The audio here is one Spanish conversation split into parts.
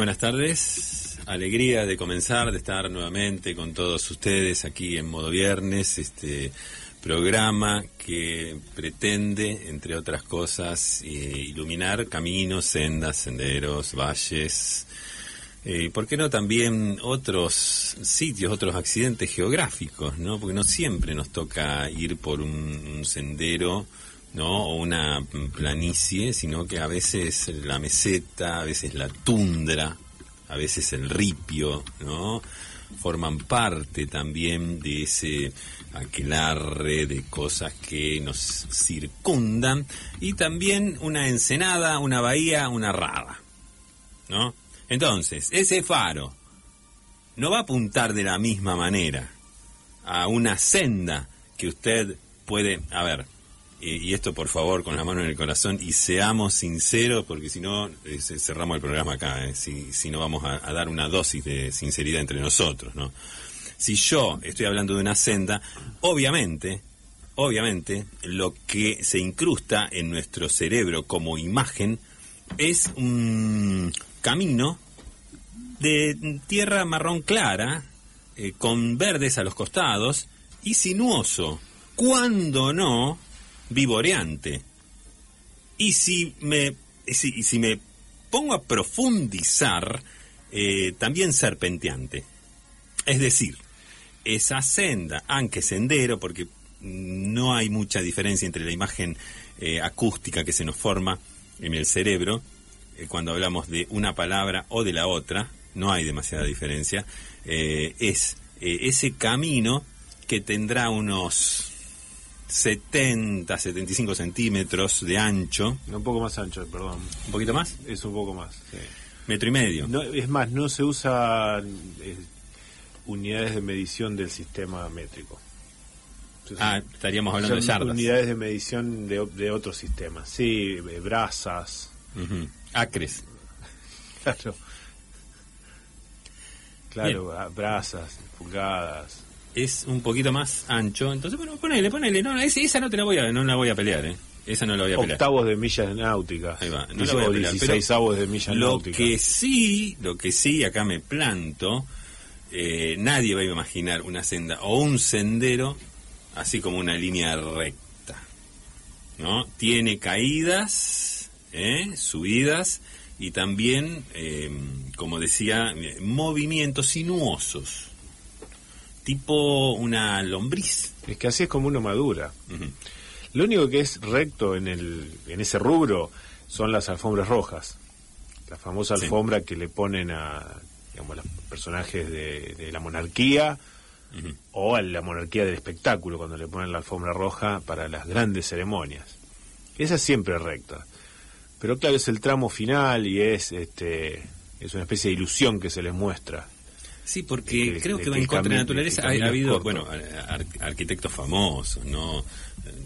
Buenas tardes. Alegría de comenzar, de estar nuevamente con todos ustedes aquí en Modo Viernes, este programa que pretende, entre otras cosas, eh, iluminar caminos, sendas, senderos, valles, eh, ¿por qué no también otros sitios, otros accidentes geográficos, ¿no? Porque no siempre nos toca ir por un sendero, ¿no? O una planicie, sino que a veces la meseta, a veces la tundra, a veces el ripio, ¿no? Forman parte también de ese aquelarre de cosas que nos circundan y también una ensenada, una bahía, una rada, ¿no? Entonces, ese faro no va a apuntar de la misma manera a una senda que usted puede, a ver, y esto por favor con la mano en el corazón y seamos sinceros porque si no eh, cerramos el programa acá, eh, si, si, no vamos a, dar una dosis de sinceridad entre nosotros, ¿no? Si yo estoy hablando de una senda, obviamente, obviamente, lo que se incrusta en nuestro cerebro como imagen es un camino de tierra marrón clara, eh, con verdes a los costados y sinuoso, cuando no vivoreante. Y si me, si, me pongo a profundizar, eh, también serpenteante. Es decir, esa senda, aunque sendero, porque no hay mucha diferencia entre la imagen eh, acústica que se nos forma en el cerebro eh, cuando hablamos de una palabra o de la otra, no hay demasiada diferencia, es ese camino que tendrá unos 70, 75 centímetros de ancho. Un poco más ancho, perdón. ¿Un poquito más? Es un poco más, sí. Metro y medio. No, es más, no se usa eh, unidades de medición del sistema métrico. Entonces, ah, estaríamos hablando de yardas. Unidades de medición de, de otros sistemas. Sí, brazas. Uh -huh. Acres. claro. Claro, Bien. brazas, pulgadas es un poquito más ancho. Entonces, bueno, ponele, ponele. No, esa no te la voy a, no la voy a pelear, ¿eh? Esa no la voy a pelear. Octavos de millas náuticas. Ahí va. No la voy a pelear. 16 avos de millas lo náuticas. que sí, lo que sí, acá me planto, eh, nadie va a imaginar una senda o un sendero así como una línea recta. ¿No? Tiene caídas, ¿eh? subidas y también, eh, como decía, movimientos sinuosos tipo una lombriz. Es que así es como uno madura. Uh -huh. Lo único que es recto en, el, en ese rubro son las alfombras rojas. La famosa sí. alfombra que le ponen a digamos, los personajes de, de la monarquía uh -huh. o a la monarquía del espectáculo, cuando le ponen la alfombra roja para las grandes ceremonias. Esa es siempre recta. Pero claro, es el tramo final y es, este, es una especie de ilusión que se les muestra. Sí, porque que, creo que, que va en contra de la naturaleza. Ha, ha habido, corto. bueno, ar arquitectos famosos, ¿no?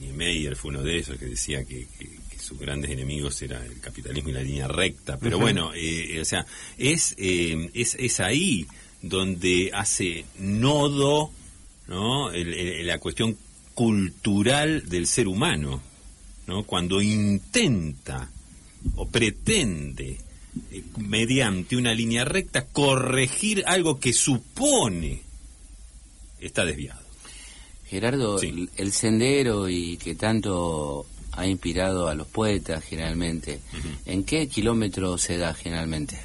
Niemeyer fue uno de ellos que decía que, que, que, sus grandes enemigos era el capitalismo y la línea recta. Pero uh -huh. bueno, eh, o sea, es, eh, es, es ahí donde hace nodo, ¿no? El, el, la cuestión cultural del ser humano, ¿no? Cuando intenta o pretende eh, mediante una línea recta, corregir algo que supone está desviado. Gerardo, sí. el, sendero y que tanto ha inspirado a los poetas generalmente, uh -huh. ¿en qué kilómetro se da generalmente?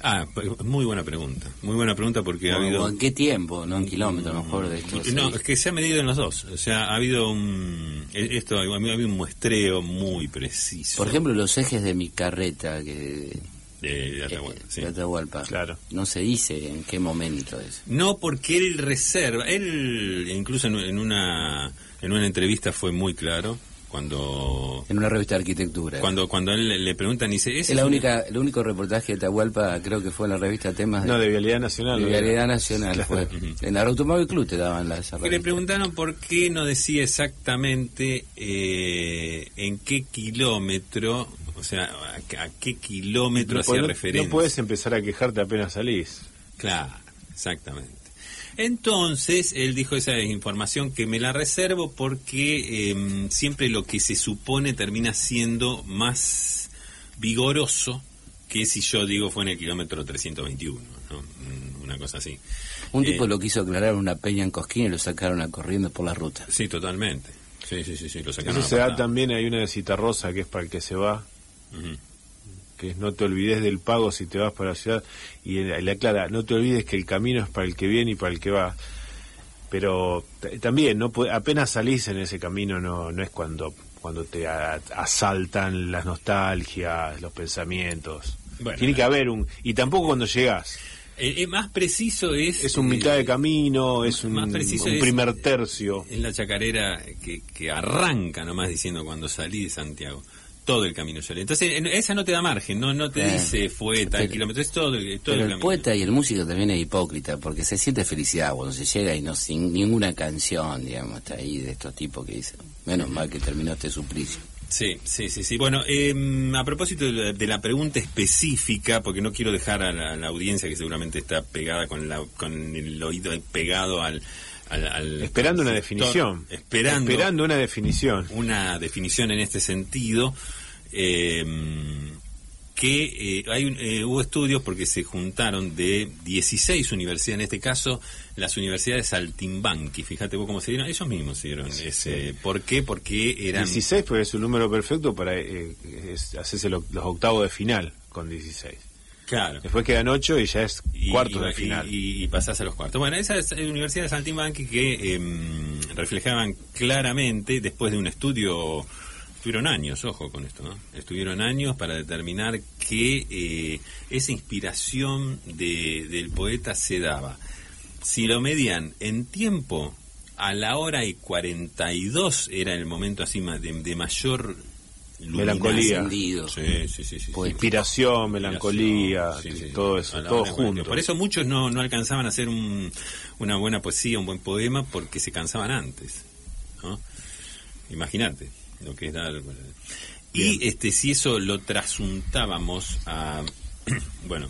Ah, muy buena pregunta. Muy buena pregunta porque ha habido. ¿En qué tiempo? No en kilómetros, no, mejor de esto. No, es que se ha medido en los dos. O sea, ha habido un. Esto, ha habido un muestreo muy preciso. Por ejemplo, los ejes de mi carreta que de, de Atahualpa. Eh, sí. de Atahualpa. Claro. No se dice en qué momento es. No, porque él reserva, él incluso en, en una en una entrevista fue muy claro cuando en una revista de arquitectura cuando cuando él le preguntan dice es la única el único reportaje de Atahualpa creo que fue en la revista temas de, no de vialidad nacional de vialidad nacional claro. fue uh -huh. en el automóvil club te daban la esa que le preguntaron por qué no decía exactamente eh, en qué kilómetro o sea, ¿a, a qué kilómetro hacía no, referencia? No puedes empezar a quejarte apenas salís. Claro, exactamente. Entonces, él dijo esa información que me la reservo porque eh, siempre lo que se supone termina siendo más vigoroso que si yo digo fue en el kilómetro 321, ¿no? Mm, una cosa así. Un tipo lo quiso aclarar una peña en Cosquín y lo sacaron a corriendo por la ruta. Sí, totalmente. Sí, sí, sí, sí lo sacaron. Eso se da también, hay una de Citarrosa que es para el que se va, que es no te olvides del pago si te vas para la ciudad, y le aclara, no te olvides que el camino es para el que viene y para el que va. Pero también, no apenas salís en ese camino, no, no es cuando, cuando te asaltan las nostalgias, los pensamientos. Tiene que haber un... Y tampoco cuando llegas eh, eh, más preciso es... Es un mitad de camino, es un, primer tercio. Es la chacarera que, que arranca nomás diciendo cuando salí de Santiago todo el camino solo. Entonces, esa no te da margen, no no te dice fue tal kilómetro, es todo, todo el, el poeta y el músico también es hipócrita, porque se siente felicidad cuando se llega y no sin ninguna canción, digamos, está ahí de estos tipos que dicen, menos mal que terminó este suplicio. Sí, sí, sí, sí. Bueno, em, a propósito de la, pregunta específica, porque no quiero dejar a la, audiencia que seguramente está pegada con, la, con el oído pegado al, esperando una definición. Esperando, esperando una definición. Una definición en este sentido. Eh, que eh, hay eh, hubo estudios porque se juntaron de 16 universidades, en este caso las universidades Saltimbanqui, fíjate vos cómo se dieron, ellos mismos se dieron ese, ¿por qué? Porque eran... 16 porque es un número perfecto para eh, hacerse los octavos de final con 16. Claro. Después quedan 8 y ya es cuarto de final. Y, pasás a los cuartos. Bueno, esas universidades Saltimbanqui que em, reflejaban claramente, después de un estudio Estuvieron años, ojo con esto, ¿no? Estuvieron años para determinar que eh, esa inspiración de, del poeta se daba. Si lo medían en tiempo, a la hora y 42 era el momento así de, de mayor melancolía, sí, sí, sí, inspiración, melancolía, todo eso, todo junto. Por eso muchos no, no alcanzaban a hacer un, una buena poesía, un buen poema, porque se cansaban antes. ¿no? Imagínate lo que es dar. Y este si eso lo trasuntábamos a. bueno,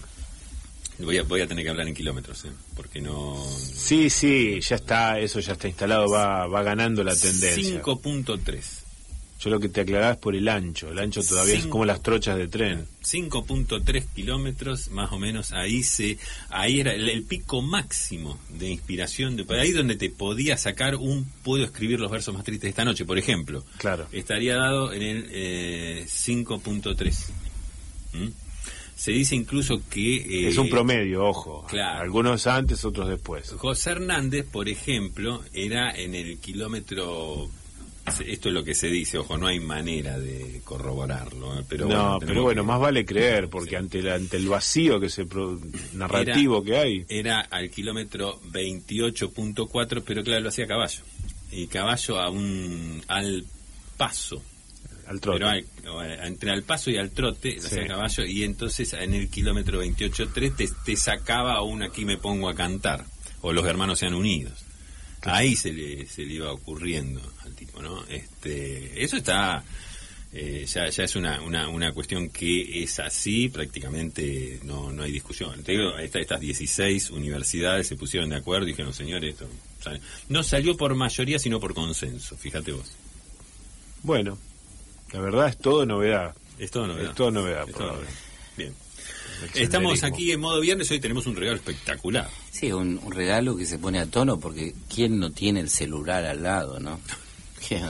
voy a, voy a tener que hablar en kilómetros, ¿eh? porque no. Sí, sí, ya está, eso ya está instalado, va, va ganando la tendencia. 5.3. Yo lo que te aclaraba es por el ancho. El ancho todavía es como las trochas de tren. 5.3 kilómetros, más o menos. Ahí se, ahí era el, pico máximo de inspiración. De, ahí donde te podía sacar un puedo escribir los versos más tristes de esta noche, por ejemplo. Claro. Estaría dado en el eh, 5.3. ¿Mm? Se dice incluso que... Eh, es un promedio, ojo. Claro. Algunos antes, otros después. José Hernández, por ejemplo, era en el kilómetro esto es lo que se dice, ojo, no hay manera de corroborarlo. ¿eh? Pero no, pero bueno, más vale creer, porque ante, el, ante el vacío que se narrativo que hay. Era al kilómetro 28.4, pero claro, lo hacía caballo. Y caballo a un, al paso. Al trote. Pero entre al paso y al trote, lo hacía caballo, y entonces en el kilómetro 28.3 te, te sacaba a un aquí me pongo a cantar, o los hermanos sean unidos. Ahí se le, se le iba ocurriendo ¿no? Este, eso está, eh, ya, ya es una, una, una cuestión que es así, prácticamente no, no hay discusión. Te digo, estas 16 universidades se pusieron de acuerdo y dijeron, señores, esto no salió por mayoría, sino por consenso, fíjate vos. Bueno, la verdad es todo novedad. Es todo novedad. Es todo novedad. Bien. Estamos aquí en modo viernes, hoy tenemos un regalo espectacular. Sí, un, regalo que se pone a tono porque ¿quién no tiene el celular al lado, no?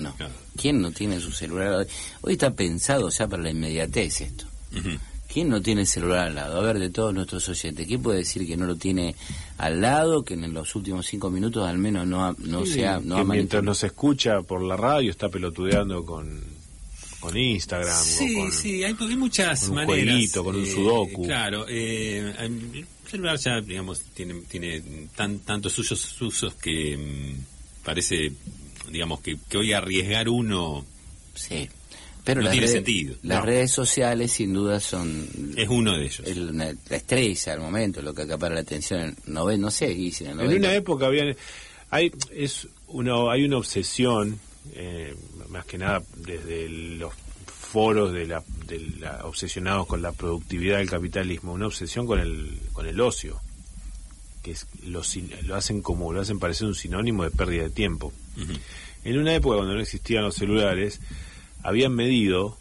no? ¿Quién no tiene su celular al lado? Hoy está pensado ya para la inmediatez esto. ¿Quién no tiene el celular al lado? A ver, de todos nuestros oyentes, ¿quién puede decir que no lo tiene al lado, que en los últimos cinco minutos al menos no, no sea... No que mientras nos escucha por la radio está pelotudeando con con Instagram. Sí, con, sí, hay, muchas con un maneras. con un eh, sudoku. Claro, eh, el celular ya, digamos, tiene, tiene tan, tantos usos, usos que mm, parece, digamos, que, que, hoy arriesgar uno... Sí. Pero no tiene sentido. Las redes sociales sin duda son... Es uno de ellos. la estrella al momento, lo que acapara la atención. No, no sé, en, en una época había... Hay, es uno, hay una obsesión eh, más que nada desde los foros de la, de la, obsesionados con la productividad del capitalismo, una obsesión con el, con el ocio, que es, lo, lo hacen como, lo hacen parecer un sinónimo de pérdida de tiempo. En una época cuando no existían los celulares, habían medido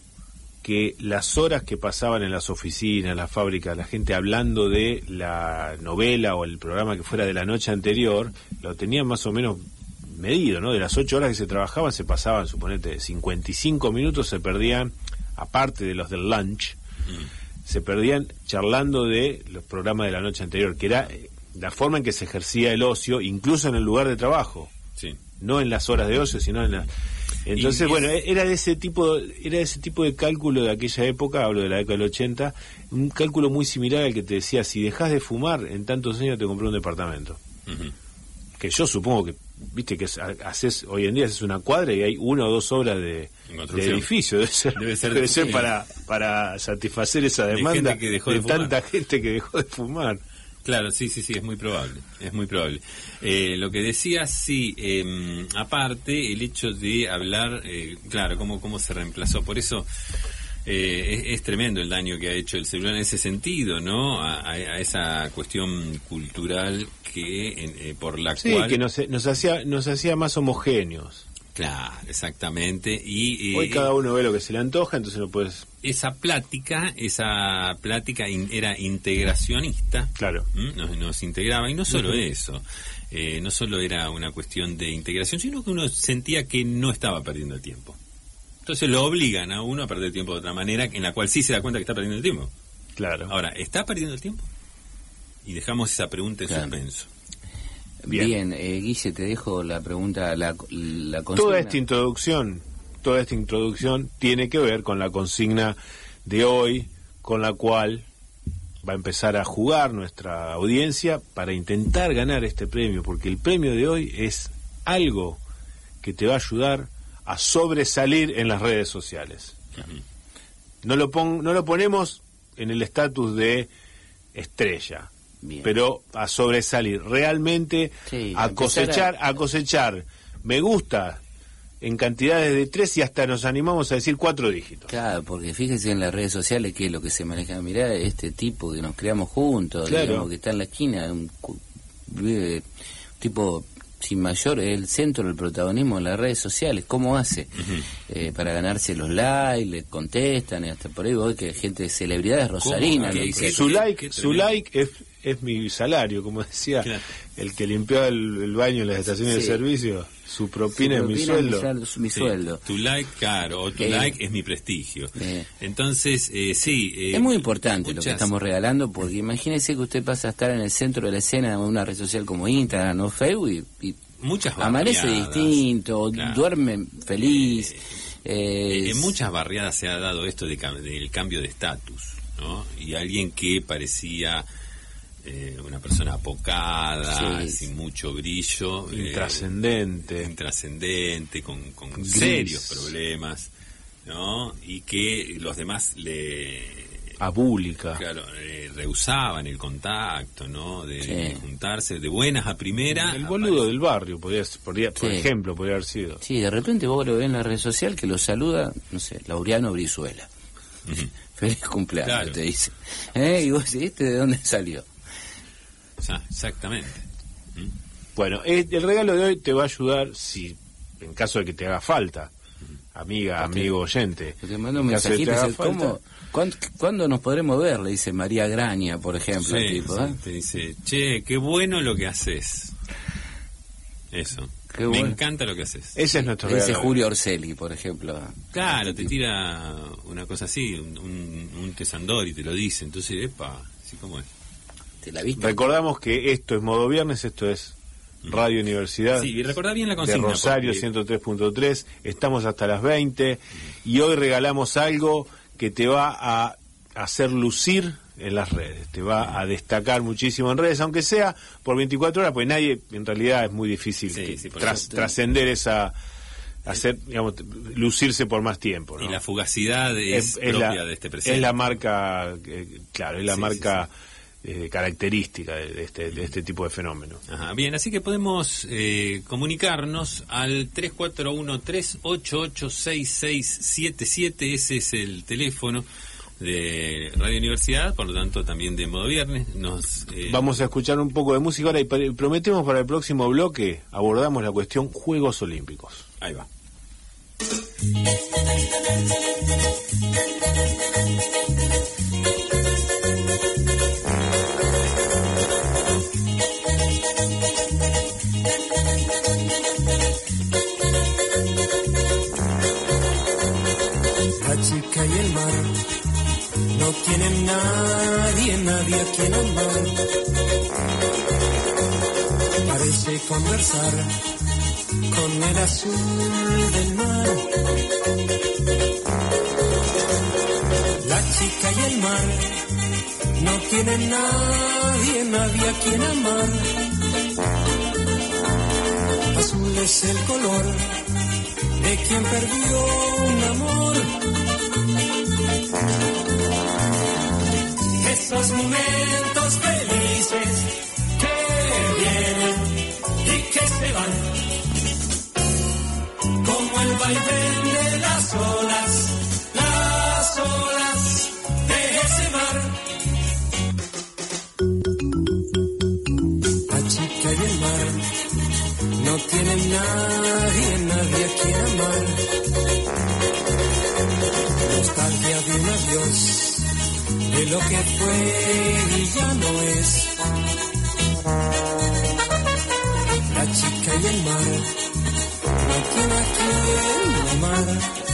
que las horas que pasaban en las oficinas, las fábricas, la gente hablando de la novela o el programa que fuera de la noche anterior, lo tenían más o menos medido, ¿no? De las ocho horas que se trabajaban, se pasaban, suponete, 55 minutos se perdían, aparte de los del lunch, se perdían charlando de los programas de la noche anterior, que era la forma en que se ejercía el ocio, incluso en el lugar de trabajo. Sí. No en las horas de ocio, sino en las entonces, bueno, era de ese tipo era de ese tipo de cálculo de aquella época, hablo de la década del 80, un cálculo muy similar al que te decía, si dejas de fumar, en tantos años te compré un departamento. Que yo supongo que, viste, que haces hoy en día haces una cuadra y hay una o dos obras de, edificio. Debe ser, debe ser, para, para satisfacer esa demanda de, tanta gente que dejó de fumar. Claro, sí, sí, sí, es muy probable, es muy probable. Eh, lo que decía, sí, em, aparte, el hecho de hablar, eh, claro, cómo, cómo se reemplazó, por eso eh, es, tremendo el daño que ha hecho el celular en ese sentido, ¿no? A, esa cuestión cultural que por la sí, cual... que nos, nos, hacía, nos hacía más homogéneos. Claro, exactamente. Y, Hoy cada uno ve lo que se le antoja, entonces no puedes... Esa plática, esa plática era integracionista. Claro. Nos, integraba, y no solo eso, eh, no solo era una cuestión de integración, sino que uno sentía que no estaba perdiendo el tiempo. Entonces lo obligan a uno a perder tiempo de otra manera, en la cual sí se da cuenta que está perdiendo el tiempo. Claro. Ahora, ¿está perdiendo el tiempo? Y dejamos esa pregunta en suspenso. Bien, eh, Guille, te dejo la pregunta, la, la Toda esta introducción, toda esta introducción tiene que ver con la consigna de hoy, con la cual va a empezar a jugar nuestra audiencia para intentar ganar este premio, porque el premio de hoy es algo que te va a ayudar a sobresalir en las redes sociales. No lo, pon, no lo ponemos en el estatus de estrella, pero a sobresalir, realmente a cosechar, a... cosechar me gusta en cantidades de tres y hasta nos animamos a decir cuatro dígitos. Claro, porque fíjese en las redes sociales que es lo que se maneja. Mirá, este tipo que nos creamos juntos, digamos, que está en la esquina, un, tipo sin mayor, es el centro del protagonismo en las redes sociales. ¿Cómo hace? Eh, para ganarse los likes, le contestan, y hasta por ahí voy que gente de celebridades rosarinas. Su like, su like es es mi salario, como decía el que limpió el, baño en las estaciones de servicio, su propina, es mi sueldo. mi sueldo. Tu like, caro, o tu like es mi prestigio. Entonces, eh, sí. Eh, es muy importante lo que estamos regalando, porque imagínese que usted pasa a estar en el centro de la escena de una red social como Instagram o Facebook y, muchas amanece distinto, duerme feliz. Eh, en muchas barriadas se ha dado esto de, del cambio de estatus, ¿no? Y alguien que parecía eh, una persona apocada, sin mucho brillo. Eh, intrascendente. intrascendente, con, serios problemas, ¿no? Y que los demás le... Abúlica. Claro, eh, rehusaban el contacto, ¿no? De, juntarse de buenas a primera. El boludo del barrio, podría, podría por ejemplo, podría haber sido. Sí, de repente vos lo ves en la red social que lo saluda, no sé, Laureano Brizuela. Feliz cumpleaños, te dice. Y vos decís, ¿este de dónde salió? Exactamente. ¿Mm? Bueno, el regalo de hoy te va a ayudar si, en caso de que te haga falta, amiga, amigo, oyente. Te mando un mensajito, ¿cómo, ¿cuándo, nos podremos ver? Le dice María Graña, por ejemplo. tipo, ¿eh? Te dice, che, qué bueno lo que haces. Eso. Me encanta lo que haces. Ese es nuestro regalo. Dice Julio Orselli, por ejemplo. Claro, te tira una cosa así, un, un, un tesandor y te lo dice. Entonces, epa, así como es. Recordamos que esto es Modo Viernes, esto es Radio Universidad sí, y bien la de Rosario 103.3. Estamos hasta las 20 y hoy regalamos algo que te va a hacer lucir en las redes, te va a destacar muchísimo en redes, aunque sea por 24 horas, pues nadie, en realidad es muy difícil trascender esa hacer, digamos, lucirse por más tiempo. Y la fugacidad es, propia de este presente. Es la marca, eh, claro, es la marca eh, característica de este, de este tipo de fenómeno. bien, así que podemos eh, comunicarnos al 341-388-6677, ese es el teléfono de Radio Universidad, por lo tanto también de modo viernes. Nos, eh, Vamos a escuchar un poco de música ahora y prometemos para el próximo bloque abordamos la cuestión Juegos Olímpicos. Ahí va. No tienen nadie, nadie a quien amar. Parece conversar con el azul del mar. La chica y el mar no tienen nadie, nadie a quien amar. Azul es el color de quien perdió un amor. Esos momentos felices que vienen y que se van, como el vaivén de las olas, las olas de ese mar. La chica y el mar no tienen nadie, nadie a quien amar. Nostalgia de un adiós, de lo que fue y ya no es. La chica y el mar no tienen a quien amar.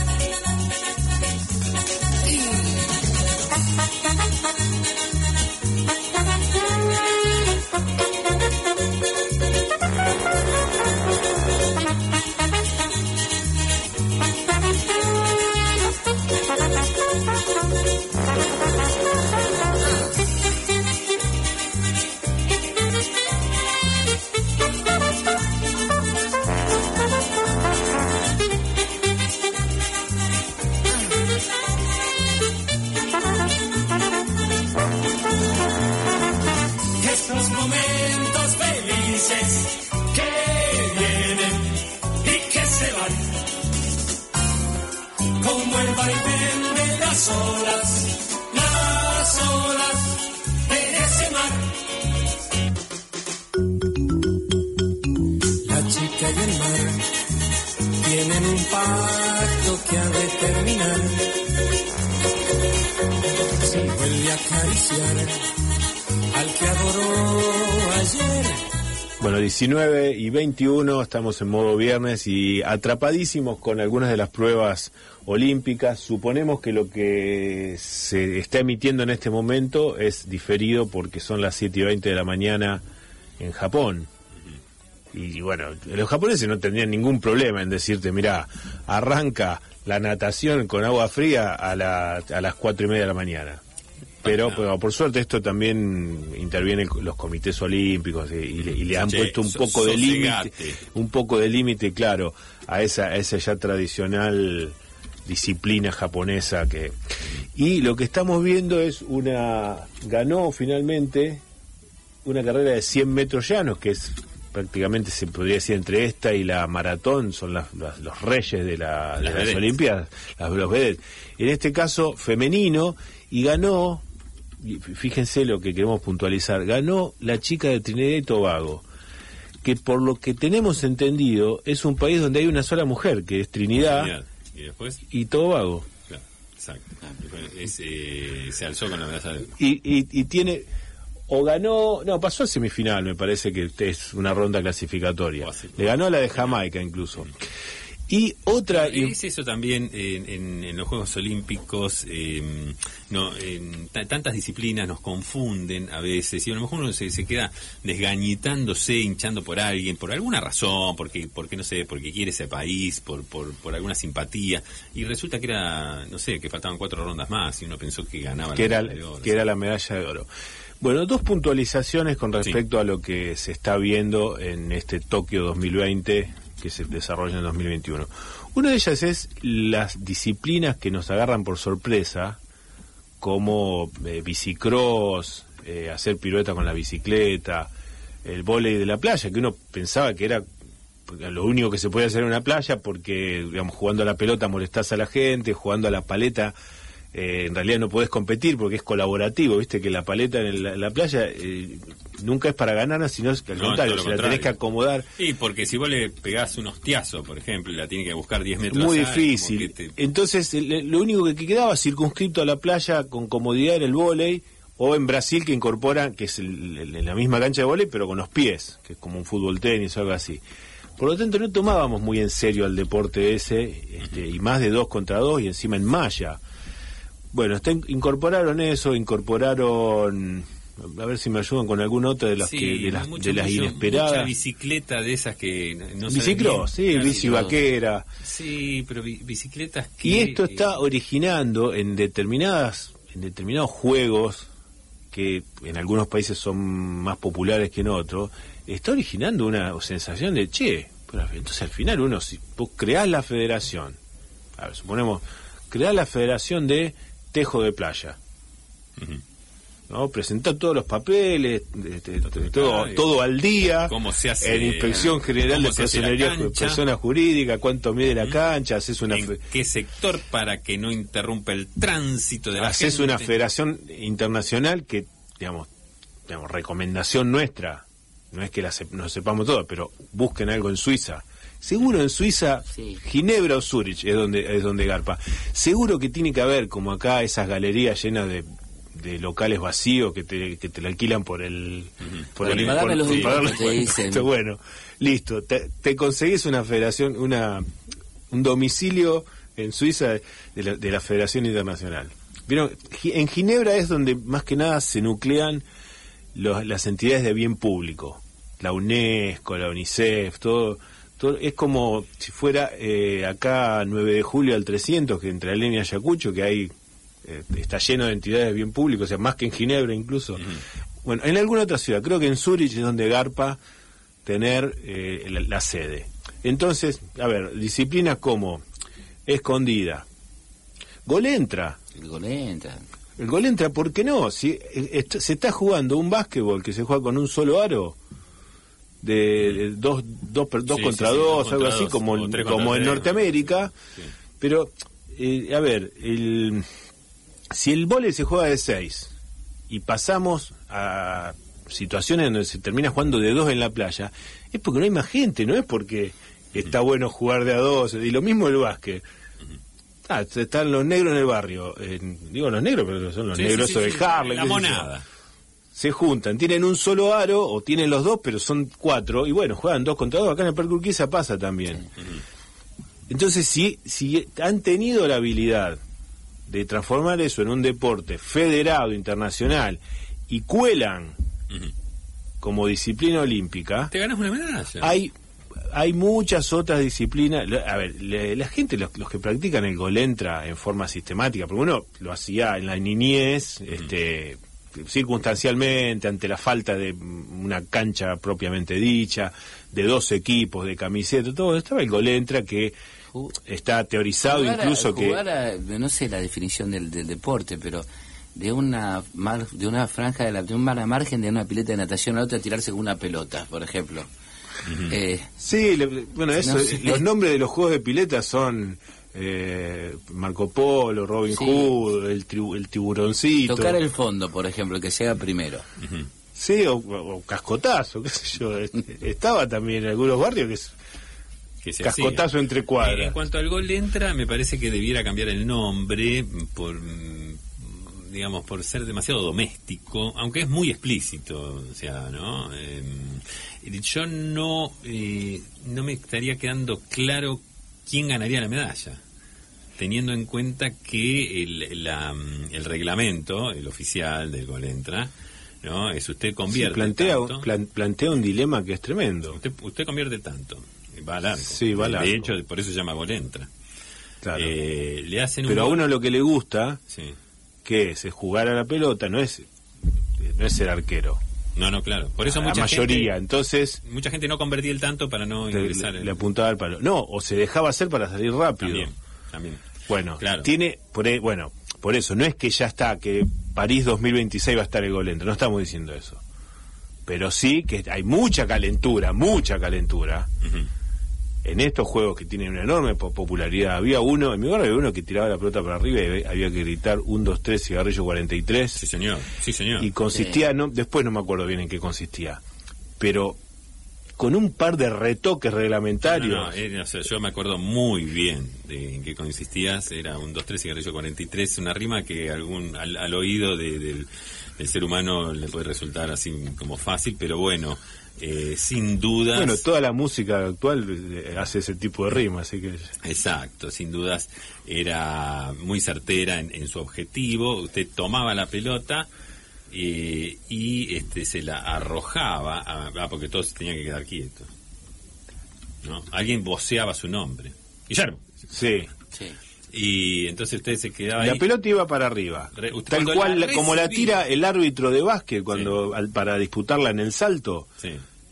19 y 21 estamos en modo viernes y atrapadísimos con algunas de las pruebas olímpicas. Suponemos que lo que se está emitiendo en este momento es diferido porque son las 7 y 20 de la mañana en Japón. Y bueno, los japoneses no tendrían ningún problema en decirte, mira, arranca la natación con agua fría a, la- a las cuatro y media de la mañana. Pero, pero por suerte esto también intervienen los comités olímpicos y, y le, y le han Che, puesto un so- poco de límite, un poco de límite, claro, a esa, a esa ya tradicional disciplina japonesa que y lo que estamos viendo es una ganó finalmente una carrera de 100 metros llanos que es prácticamente se podría decir entre esta y la maratón son las- las- los reyes de, la- de Las las vedettes. Olimpiadas las, los vedettes. en este caso femenino y ganó fíjense lo que queremos puntualizar. Ganó la chica de Trinidad y Tobago que por lo que tenemos entendido es un país donde hay una sola mujer que es Trinidad Y después, y Tobago. Claro, exacto. Es, eh, se alzó con la de... y, y, y tiene o ganó no pasó a semifinal me parece que es una ronda clasificatoria. Le ganó a la de Jamaica incluso y otra y- Es eso también en, en- en los Juegos Olímpicos, eh, no, en ta- tantas disciplinas nos confunden a veces y a lo mejor uno se, se queda desgañitándose, hinchando por alguien, por alguna razón, porque, porque no sé, porque quiere ese país, por, por, por alguna simpatía y resulta que era, no sé, que faltaban cuatro rondas más y uno pensó que ganaba que la era, medalla de oro, que era la medalla de oro. Bueno, dos puntualizaciones con respecto a lo que se está viendo en este Tokio 2020 que se desarrolla en 2021. Una de ellas es las disciplinas que nos agarran por sorpresa, como eh, bicicross, eh, hacer pirueta con la bicicleta, el vóley de la playa, que uno pensaba que era lo único que se puede hacer en una playa porque, digamos, jugando a la pelota molestás a la gente, jugando a la paleta eh, en realidad no podés competir porque es colaborativo, viste que la paleta en la, playa eh, nunca es para ganar, sino que al contrario, se la tenés que acomodar. Y porque si vos le pegás un hostiazo, por ejemplo, y la tiene que buscar 10 metros Muy difícil. Entonces, lo único que quedaba circunscrito a la playa con comodidad era el vóley, o en Brasil que incorpora, que es en la misma cancha de vóley, pero con los pies, que es como un fútbol tenis o algo así. Por lo tanto, no tomábamos muy en serio al deporte ese, este, y más de dos contra dos, y encima en malla. Bueno, está, incorporaron eso, incorporaron a ver si me ayudan con alguna otra de las que de las, de las inesperadas. mucha bicicleta de esas que no bicicross sí bici vaquera. Sí pero bicicletas que y esto está originando en determinadas en determinados juegos que en algunos países son más populares que en otros está originando una sensación de che pero entonces al final uno si vos creás la federación a ver suponemos creás la federación de tejo de playa. ¿no? Presentar todos los papeles, este, todo, todo al día, ¿Cómo se hace, en Inspección General de Personería Persona Jurídica, cuánto mide la cancha, haces una... ¿En qué sector para que no interrumpa el tránsito de la haces una federación internacional que, digamos, digamos, recomendación nuestra, no es que la nos sepamos todo, pero busquen algo en Suiza Seguro en Suiza, Ginebra o Zurich es donde, es donde garpa. Seguro que tiene que haber, como acá, esas galerías llenas de, de locales vacíos que te, que te la alquilan por el... Por el, los Bueno, listo. Te, conseguís una federación, una un domicilio en Suiza de la, de la Federación Internacional. ¿Vieron? En Ginebra es donde más que nada se nuclean las entidades de bien público. La UNESCO, la UNICEF, todo es como si fuera eh, acá 9 de julio al 300, que entre Alenia y Ayacucho, que hay eh, está lleno de entidades bien públicas, o sea, más que en Ginebra incluso. Bueno, en alguna otra ciudad, creo que en Zurich es donde garpa tener eh, la, sede. Entonces, a ver, disciplinas como escondida, golentra. El golentra. El golentra, ¿por qué no? Si se está jugando un básquetbol que se juega con un solo aro, de, dos, dos, dos contra dos, algo así como, como en Norteamérica. Pero, eh, a ver, el, si el vole se juega de seis y pasamos a situaciones donde se termina jugando de dos en la playa, es porque no hay más gente, no es porque está bueno jugar de a dos. Y lo mismo el básquet. Ah, están los negros en el barrio. digo los negros, pero son los negros de Harlem. La monada se juntan, tienen un solo aro o tienen los dos, pero son cuatro, y bueno, juegan dos contra dos. Acá en el Parque Urquiza pasa también. Entonces, si, si han tenido la habilidad de transformar eso en un deporte federado, internacional, y cuelan como disciplina olímpica, te ganas una medalla. Hay, hay muchas otras disciplinas. A ver, la gente, los, que practican el golentra en forma sistemática, porque uno lo hacía en la niñez, este circunstancialmente, ante la falta de una cancha propiamente dicha, de dos equipos, de camiseta, todo, estaba el golentra que está teorizado incluso que... no sé la definición del, deporte, pero de una de una franja de, la, de un mar a margen de una pileta de natación a la otra tirarse con una pelota, por ejemplo. Eh, sí, bueno, eso, los nombres de los juegos de pileta son eh, Marco Polo, Robin Hood, el, el, tiburoncito. Tocar el fondo, por ejemplo, que sea primero. Sí, o, cascotazo, qué sé yo. Estaba también en algunos barrios que es cascotazo entre cuadras. En cuanto al gol entra, me parece que debiera cambiar el nombre por digamos por ser demasiado doméstico, aunque es muy explícito, o sea, ¿no? Em, yo no eh, no me estaría quedando claro quién ganaría la medalla teniendo en cuenta que el, el reglamento, el oficial del Golentra, ¿no? Es usted convierte. plantea, plantea un dilema que es tremendo. Usted, convierte tanto, va al Sí, va De hecho, por eso se llama Golentra. Claro. Eh, le hacen Pero a uno lo que le gusta, que es, jugar a la pelota, no es, no es ser arquero. No, no, claro. Por eso mucha mayoría, entonces... Mucha gente no convertía el tanto para no ingresar. Le, apuntaba al palo. No, o se dejaba hacer para salir rápido. También, también. Bueno, tiene, por, bueno, por eso, no es que ya está, que París 2026 va a estar el golento, no estamos diciendo eso. Pero sí que hay mucha calentura, mucha calentura. en estos juegos que tienen una enorme popularidad, había uno, en mi barrio había uno que tiraba la pelota para arriba y había que gritar 1, 2, 3, cigarrillo 43. Sí, señor, sí, señor. Y consistía, no, después no me acuerdo bien en qué consistía, pero con un par de retoques reglamentarios. No, yo me acuerdo muy bien de en qué consistías, era un 2, 3, cigarrillo 43, una rima que algún al, oído del, del ser humano le puede resultar así como fácil, pero bueno, eh, sin dudas. Bueno, toda la música actual eh, hace ese tipo de rima, así que. Exacto, sin dudas era muy certera en, su objetivo. Usted tomaba la pelota eh, y este se la arrojaba, ah, porque todos tenían que quedar quietos. ¿no? Alguien voceaba su nombre. Guillermo. Sí. Sí. Y entonces usted se quedaba La pelota iba para arriba. tal cual como la tira el árbitro de básquet cuando para disputarla en el salto.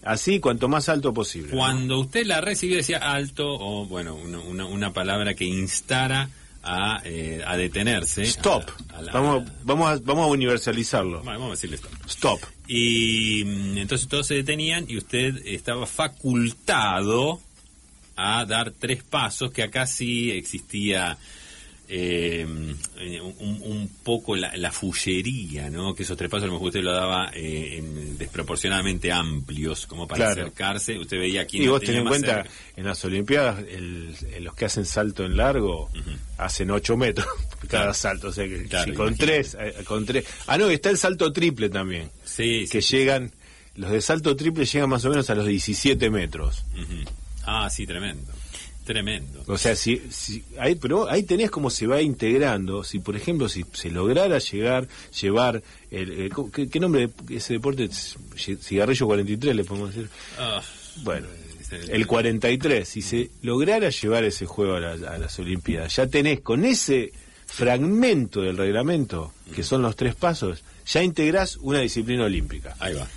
Así, cuanto más alto posible. Cuando usted la recibió decía alto o, bueno, una, una, palabra que instara a, eh, a detenerse. Stop. vamos, vamos, a, vamos a universalizarlo. Vamos a decirle stop. Stop. Y mm, entonces todos se detenían y usted estaba facultado a dar tres pasos, que acá sí existía eh, un, poco la, la, fullería, ¿no? Que esos tres pasos a lo mejor usted lo daba eh, en desproporcionadamente amplios, como para acercarse. Usted veía quién Y vos ten en cuenta, en las Olimpiadas, el, los que hacen salto en largo hacen ocho metros cada salto. O sea que con tres, eh, con tres. Ah, no, está el salto triple también. Sí, que llegan, los de salto triple llegan más o menos a los 17 metros. Ah, sí, tremendo. Tremendo. O sea, si, si ahí, pero ahí tenés como se va integrando. Si, por ejemplo, si se lograra llegar, llevar, el, ¿qué, nombre de ese deporte? Cigarrillo 43, le podemos decir. Ah, bueno, el 43. Si se lograra llevar ese juego a, a las Olimpiadas, ya tenés con ese fragmento del reglamento, que son los tres pasos, ya integrás una disciplina olímpica. Ahí va.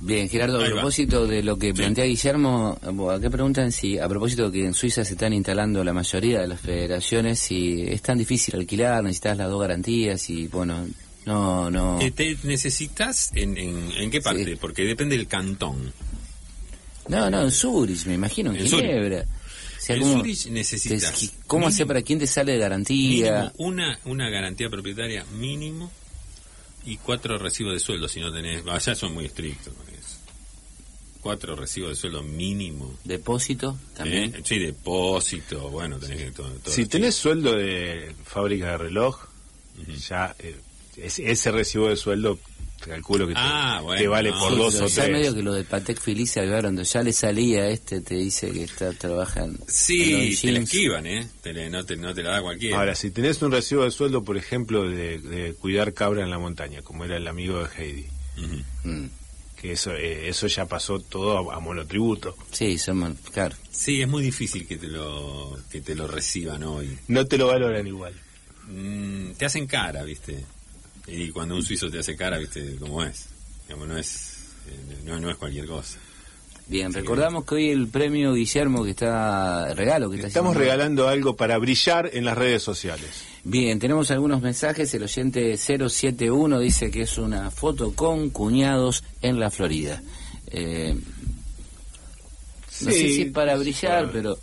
Bien, Gerardo, a propósito de lo que plantea Guillermo, ¿a qué preguntan si, a propósito de que en Suiza se están instalando la mayoría de las federaciones, si es tan difícil alquilar, necesitas las dos garantías y, bueno, no, no... Eh, ¿Te necesitas en, en, qué parte? Porque depende del cantón. No, no, en Zurich, me imagino, en, Ginebra. en Zurich necesitas... ¿Cómo hacer para quién te sale de garantía? una, una garantía propietaria mínimo y cuatro recibos de sueldo si no tenés. Allá son muy estrictos con eso. Cuatro recibos de sueldo mínimo. ¿Depósito también? ¿Eh? Sí, depósito. Bueno, tenés que todo, Si tenés sueldo de fábrica de reloj, ya eh, ese recibo de sueldo calculo que te, ah, vale por dos o tres. medio que lo de Patek Philippe se donde ya le salía este, te dice que está trabajando. Sí, te la esquivan, ¿eh? no, te, no te la da cualquiera. Ahora, si tenés un recibo de sueldo, por ejemplo, de, cuidar cabra en la montaña, como era el amigo de Heidi, mm. que eso eh, eso ya pasó todo a, monotributo. Sí, son, claro. Sí, es muy difícil que te lo, que te lo reciban hoy. No te lo valoran igual. Mm, te hacen cara, ¿viste? Y cuando un suizo te hace cara, viste cómo es. Digamos, no es, eh, no, es cualquier cosa. Bien, recordamos que hoy el premio Guillermo que está regalo que está Estamos regalando algo para brillar en las redes sociales. Bien, tenemos algunos mensajes. El oyente 071 dice que es una foto con cuñados en la Florida. Eh, no sé si es para brillar, pero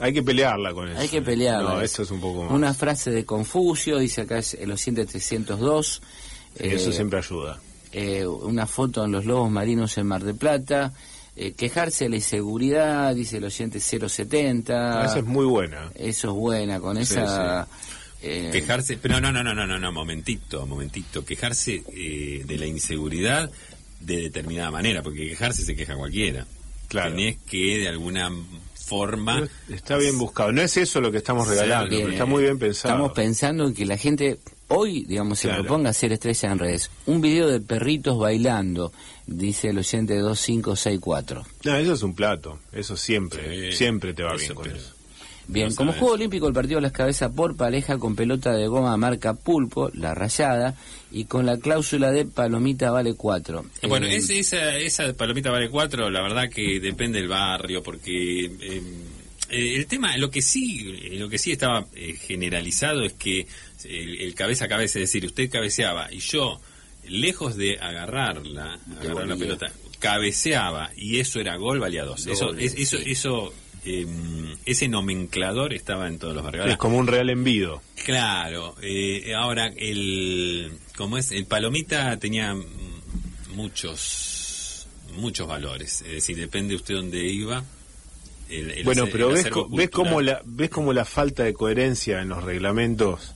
hay que pelearla con eso. Hay que pelearla. No, eso es un poco más. Una frase de Confucio, dice acá el oyente 302. eso eh, siempre ayuda. Eh, una foto en los lobos marinos en Mar de Plata. Eh, quejarse de la inseguridad, dice el oyente 070. Ah, esa es muy buena. Eso es buena, con esa... Quejarse, pero no, no, no, no, no, no, momentito, momentito. Quejarse de la inseguridad de determinada manera, porque quejarse se queja cualquiera. Claro. Tenés que de alguna forma. está bien buscado. No es eso lo que estamos regalando, está muy bien pensado. Estamos pensando en que la gente hoy, digamos, se proponga hacer estrella en redes. Un video de perritos bailando, dice el oyente 2564. No, eso es un plato. Eso siempre, siempre te va bien con eso. Bien, como juego olímpico el partido las cabezas por pareja con pelota de goma marca pulpo, la rayada, y con la cláusula de palomita vale 4. Bueno, eh, esa, esa palomita vale 4, la verdad que depende del barrio, porque eh, eh, el tema, lo que sí, lo que sí estaba generalizado es que el, cabeza a cabeza, es decir, usted cabeceaba y yo, lejos de agarrarla, agarrar la pelota, cabeceaba y eso era gol, valía 2. Eso, eso, eso em, ese nomenclador estaba en todos los barrios. es como un real envido. Claro, eh, ahora el, como es, el palomita tenía muchos, muchos valores, es decir, depende usted dónde iba. bueno, pero ves, ves como la ves como la falta de coherencia en los reglamentos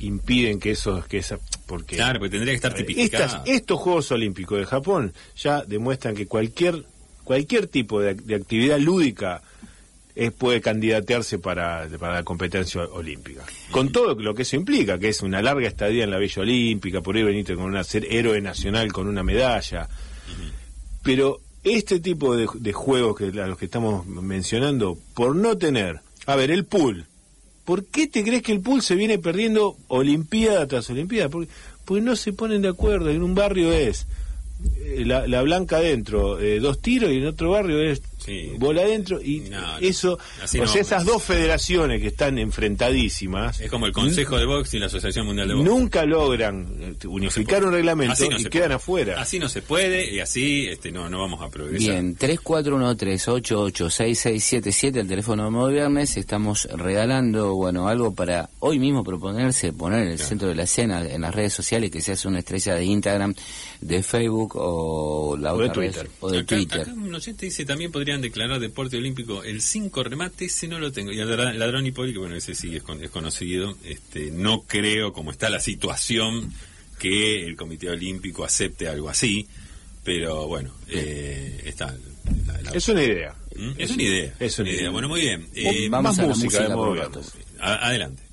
impiden que eso que esa porque claro porque tendría que estar tipificado estos Juegos Olímpicos de Japón ya demuestran que cualquier cualquier tipo de, actividad lúdica es, puede candidatearse para, para la competencia olímpica. Con todo lo que eso implica, que es una larga estadía en la Villa Olímpica, por ahí venirte con una ser héroe nacional con una medalla. Pero este tipo de, juegos que a los que estamos mencionando, por no tener, a ver, el pool, ¿por qué te crees que el pool se viene perdiendo Olimpiada tras Olimpiada? Porque, porque no se ponen de acuerdo. En un barrio es la, la blanca adentro, eh, dos tiros y en otro barrio es bola adentro y eso, o sea, esas dos federaciones que están enfrentadísimas. Es como el Consejo de Box y la Asociación Mundial de Box. Nunca logran eh, unificar un reglamento y quedan afuera. Así no se puede y así este no no vamos a progresar. Bien, 3413886677 el teléfono de modo viernes, estamos regalando, bueno, algo para hoy mismo proponerse, poner en el centro de la escena en las redes sociales que se hace una estrella de Instagram, de Facebook o la de Twitter. o de Twitter. Acá un oyente dice también podría declarar deporte olímpico el 5 remate, ese no lo tengo. Y el ladrón y que bueno, ese sí es, conocido. Este, no creo, como está la situación, que el Comité Olímpico acepte algo así, pero bueno, eh, está. es una idea. ¿Mm? Es, una idea. Es una idea. Bueno, muy bien. Eh, Vamos a música, la música Adelante.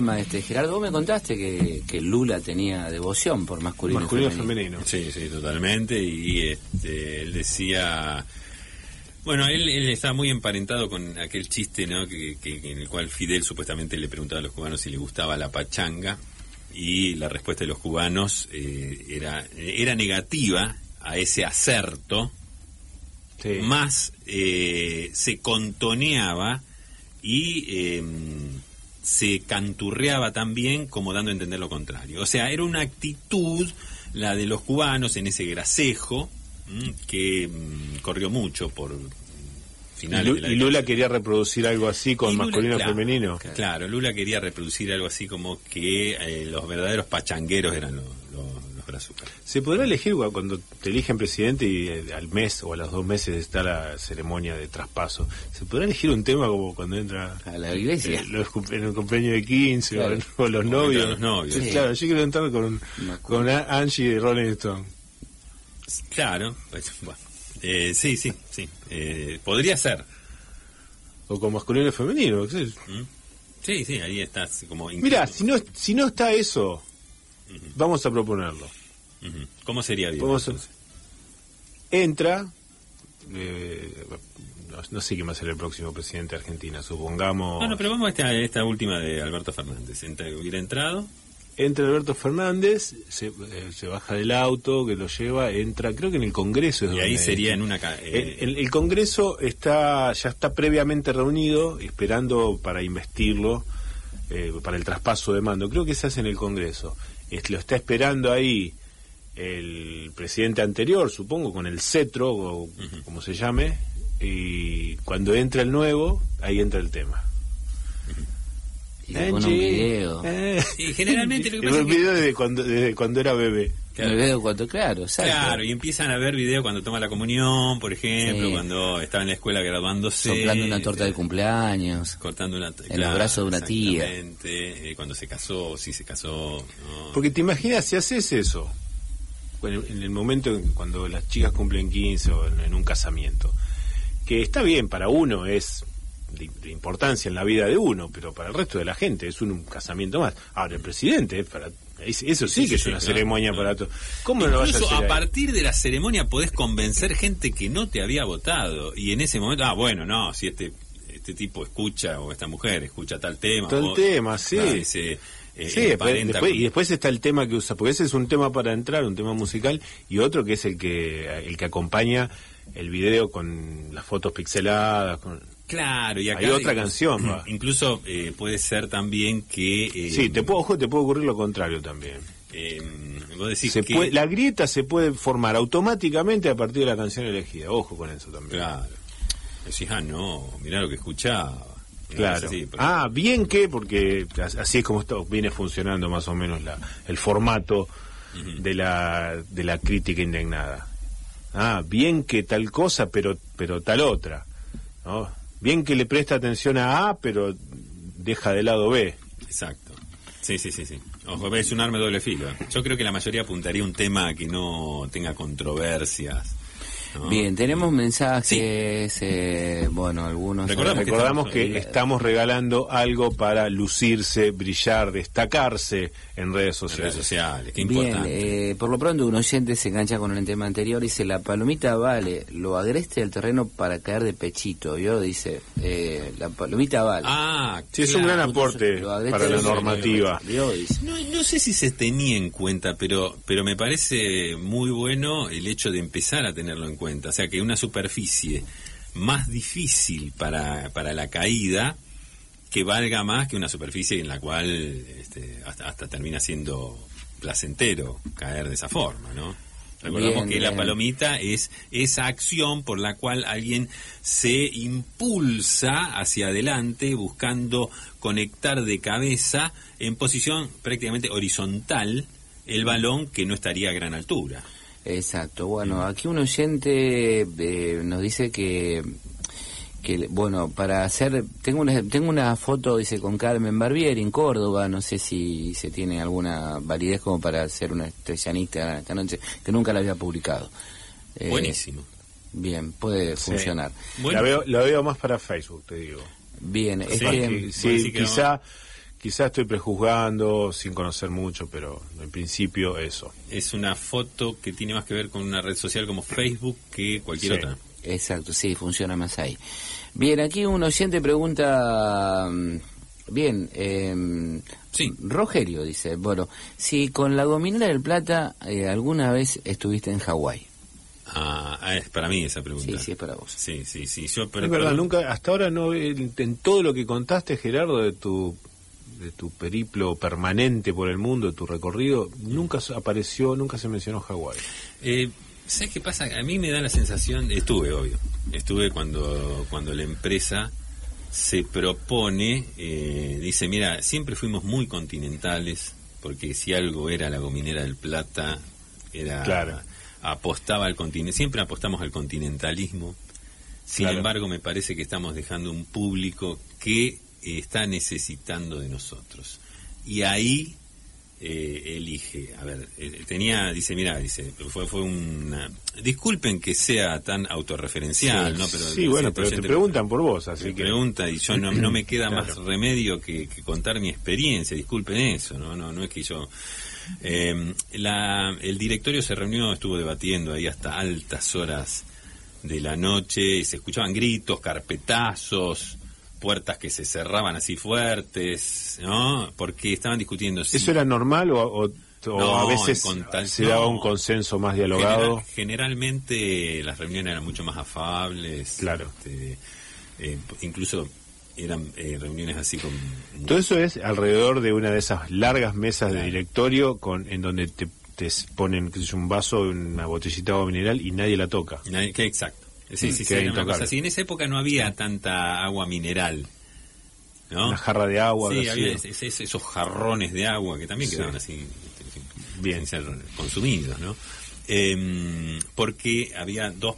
Tema este. Gerardo, vos me contaste que, que Lula tenía devoción por masculino, masculino y femenino. Sí, sí, totalmente. Y este, él decía... Bueno, él, él estaba muy emparentado con aquel chiste, ¿no? Que, en el cual Fidel supuestamente le preguntaba a los cubanos si le gustaba la pachanga y la respuesta de los cubanos eh, era, era negativa a ese acerto, más eh, se contoneaba y eh, se canturreaba también como dando a entender lo contrario. O sea, era una actitud, la de los cubanos en ese gracejo, que mm, corrió mucho por finales y, Lula quería reproducir algo así con masculino femenino. Claro, Lula quería reproducir algo así como que eh, los verdaderos pachangueros eran los, ¿Se podrá elegir cuando te eligen presidente y eh, al mes o a los dos meses está la ceremonia de traspaso? ¿Se podrá elegir un tema como cuando entra a la iglesia? eh, los en el cumpleaños de 15 o, los novios? los novios. Sí, Sí. Claro, yo quiero entrar con, con Angie de Rolling Stone. Claro, pues, bueno. Eh, sí, sí, sí. Eh, podría ser. O con masculino y femenino. qué sé. ¿Mm? Sí, sí, ahí estás como... Mira, si no, si no está eso, vamos a proponerlo. ¿Cómo sería bien? Entra, eh, no, no sé quién va a ser el próximo presidente de Argentina, supongamos... No, no, pero vamos a esta, esta última de Alberto Fernández. Entra- hubiera entrado. Entra Alberto Fernández, se, eh, se baja del auto que lo lleva, entra, creo que en el Congreso es Y ahí donde sería en una... eh, El, el- el Congreso está ya está previamente reunido, esperando para investirlo, eh, para el traspaso de mando. Creo que se hace en el Congreso. Es- lo está esperando ahí el presidente anterior, supongo, con el cetro, o como se llame, y cuando entra el nuevo, ahí entra el tema. Y un video. eh. Y generalmente lo que pasa es que- video desde cuando, desde cuando era bebé. Claro. Cuando, claro, exacto. Claro, y empiezan a ver video cuando toma la comunión, por ejemplo, Sí. cuando estaba en la escuela graduándose. Soplando una torta de cumpleaños. Cortando una... En los brazos de una tía. eh, cuando se casó, si se casó. ¿no? Porque te imaginas si haces eso, bueno, en el momento en- cuando las chicas cumplen 15 o en, en un casamiento, que está bien, para uno es de, de importancia en la vida de uno, pero para el resto de la gente es un, un casamiento más. Ahora, el presidente, es para, es- eso sí, Sí, que sí, es una claro, ceremonia claro. para todo. ¿Cómo no lo vas a Incluso hacer a ahí? partir de la ceremonia podés convencer gente que no te había votado. Y en ese momento, ah, bueno, no, si este este tipo escucha o esta mujer escucha tal tema. Tal o- tema, sí. claro, se, eh, Sí, después, y después está el tema que usa, porque ese es un tema para entrar, un tema musical, y otro que es el que el que acompaña el video con las fotos pixeladas, con, Claro, y acá Hay otra canción, va. Incluso eh, puede ser también que... eh, Sí, te puedo, ojo, te puede ocurrir lo contrario también. eh, vos decís Se que... puede- la grieta se puede formar automáticamente a partir de la canción elegida. Ojo con eso también. Claro. Decís, ah, no, mirá lo que escuchaba. Claro. cosa así, pero- Ah, bien que, porque as- así es como está, viene funcionando más o menos la, el formato de, la, de la crítica indignada. Ah, bien que tal cosa, pero, pero tal otra. ¿no? Bien que le presta atención a A, pero deja de lado B. Exacto. Sí, sí, sí, sí. Ojo, es un arma de doble filo. Yo creo que la mayoría apuntaría a un tema que no tenga controversias. ¿No? Bien, tenemos mensajes, eh, bueno, algunos... Recordamos que Recordamos estamos- que eh, estamos regalando algo para lucirse, brillar, destacarse en redes En redes sociales. sociales, qué Bien, importante. eh, por lo pronto un oyente se engancha con el tema anterior, dice, la palomita vale, lo agreste al terreno para caer de pechito, yo dice, eh, la palomita vale. ah, Sí, es un claro. gran aporte para la normativa. No, no sé si se tenía en cuenta, pero, pero me parece muy bueno el hecho de empezar a tenerlo en cuenta. O sea, que una superficie más difícil para, para la caída, que valga más que una superficie en la cual este, hasta, hasta termina siendo placentero caer de esa forma, ¿no? Recordamos Bien, que la palomita es esa acción por la cual alguien se impulsa hacia adelante buscando conectar de cabeza en posición prácticamente horizontal el balón que no estaría a gran altura. Exacto, bueno, aquí un oyente eh, nos dice que, que, bueno, para hacer, tengo una, tengo una foto, dice, con Carmen Barbieri en Córdoba, no sé si se tiene alguna validez como para hacer una estrellanista esta noche, que nunca la había publicado. Eh, Buenísimo. Bien, puede Sí. funcionar. Bueno. La, veo, la veo más para Facebook, te digo. Bien, Sí. este, Sí, sí, que quizá, quizá estoy prejuzgando sin conocer mucho, pero en principio eso. Es una foto que tiene más que ver con una red social como Facebook que cualquier Sí. otra. Exacto, sí, funciona más ahí. Bien, aquí un oyente pregunta, mm, bien, eh, Sí. Rogelio dice, bueno, si con la Gominera del Plata eh, alguna vez estuviste en Hawái. Ah, ah, es para mí esa pregunta. Sí, sí, es para vos. Sí, sí, sí. Yo, pero, es verdad, pero- nunca, hasta ahora no, en todo lo que contaste, Gerardo, de tu de tu periplo permanente por el mundo, de tu recorrido, nunca apareció, nunca se mencionó Hawái. Eh, ¿Sabes qué pasa? A mí me da la sensación, estuve obvio, estuve cuando, cuando la empresa se propone, eh, dice, mira, siempre fuimos muy continentales, porque si algo era la gominera del Plata, Era, Claro. apostaba al continente, siempre apostamos al continentalismo. Sin Claro. embargo, me parece que estamos dejando un público que está necesitando de nosotros. Y ahí eh, elige, a ver, eh, tenía, dice, mira, dice, fue, fue una, disculpen que sea tan autorreferencial, ¿no? Pero Sí, bueno, pero te preguntan por vos, me así que... pregunta y yo no, no me queda más remedio que, que contar mi experiencia, disculpen eso, no, no, no es que yo... Eh, la, el directorio se reunió, estuvo debatiendo ahí hasta altas horas de la noche y se escuchaban gritos, carpetazos, puertas que se cerraban así fuertes, ¿no? Porque estaban discutiendo si... ¿Eso era normal o, o- o No, a veces se daba no. un consenso más dialogado? General- generalmente las reuniones eran mucho más afables. Claro. este, eh, incluso eran eh, reuniones así con... Todo eso es alrededor de una de esas largas mesas de directorio con en donde te, te ponen un vaso, una botellita de agua mineral y nadie la toca. Nadie- que exacto. Sí, sí, sí, era una cosa así. En esa época no había tanta agua mineral. ¿no? Una jarra de agua. Sí, había esos jarrones de agua que también quedaban así Bien. ser consumidos, ¿no? Em, porque había dos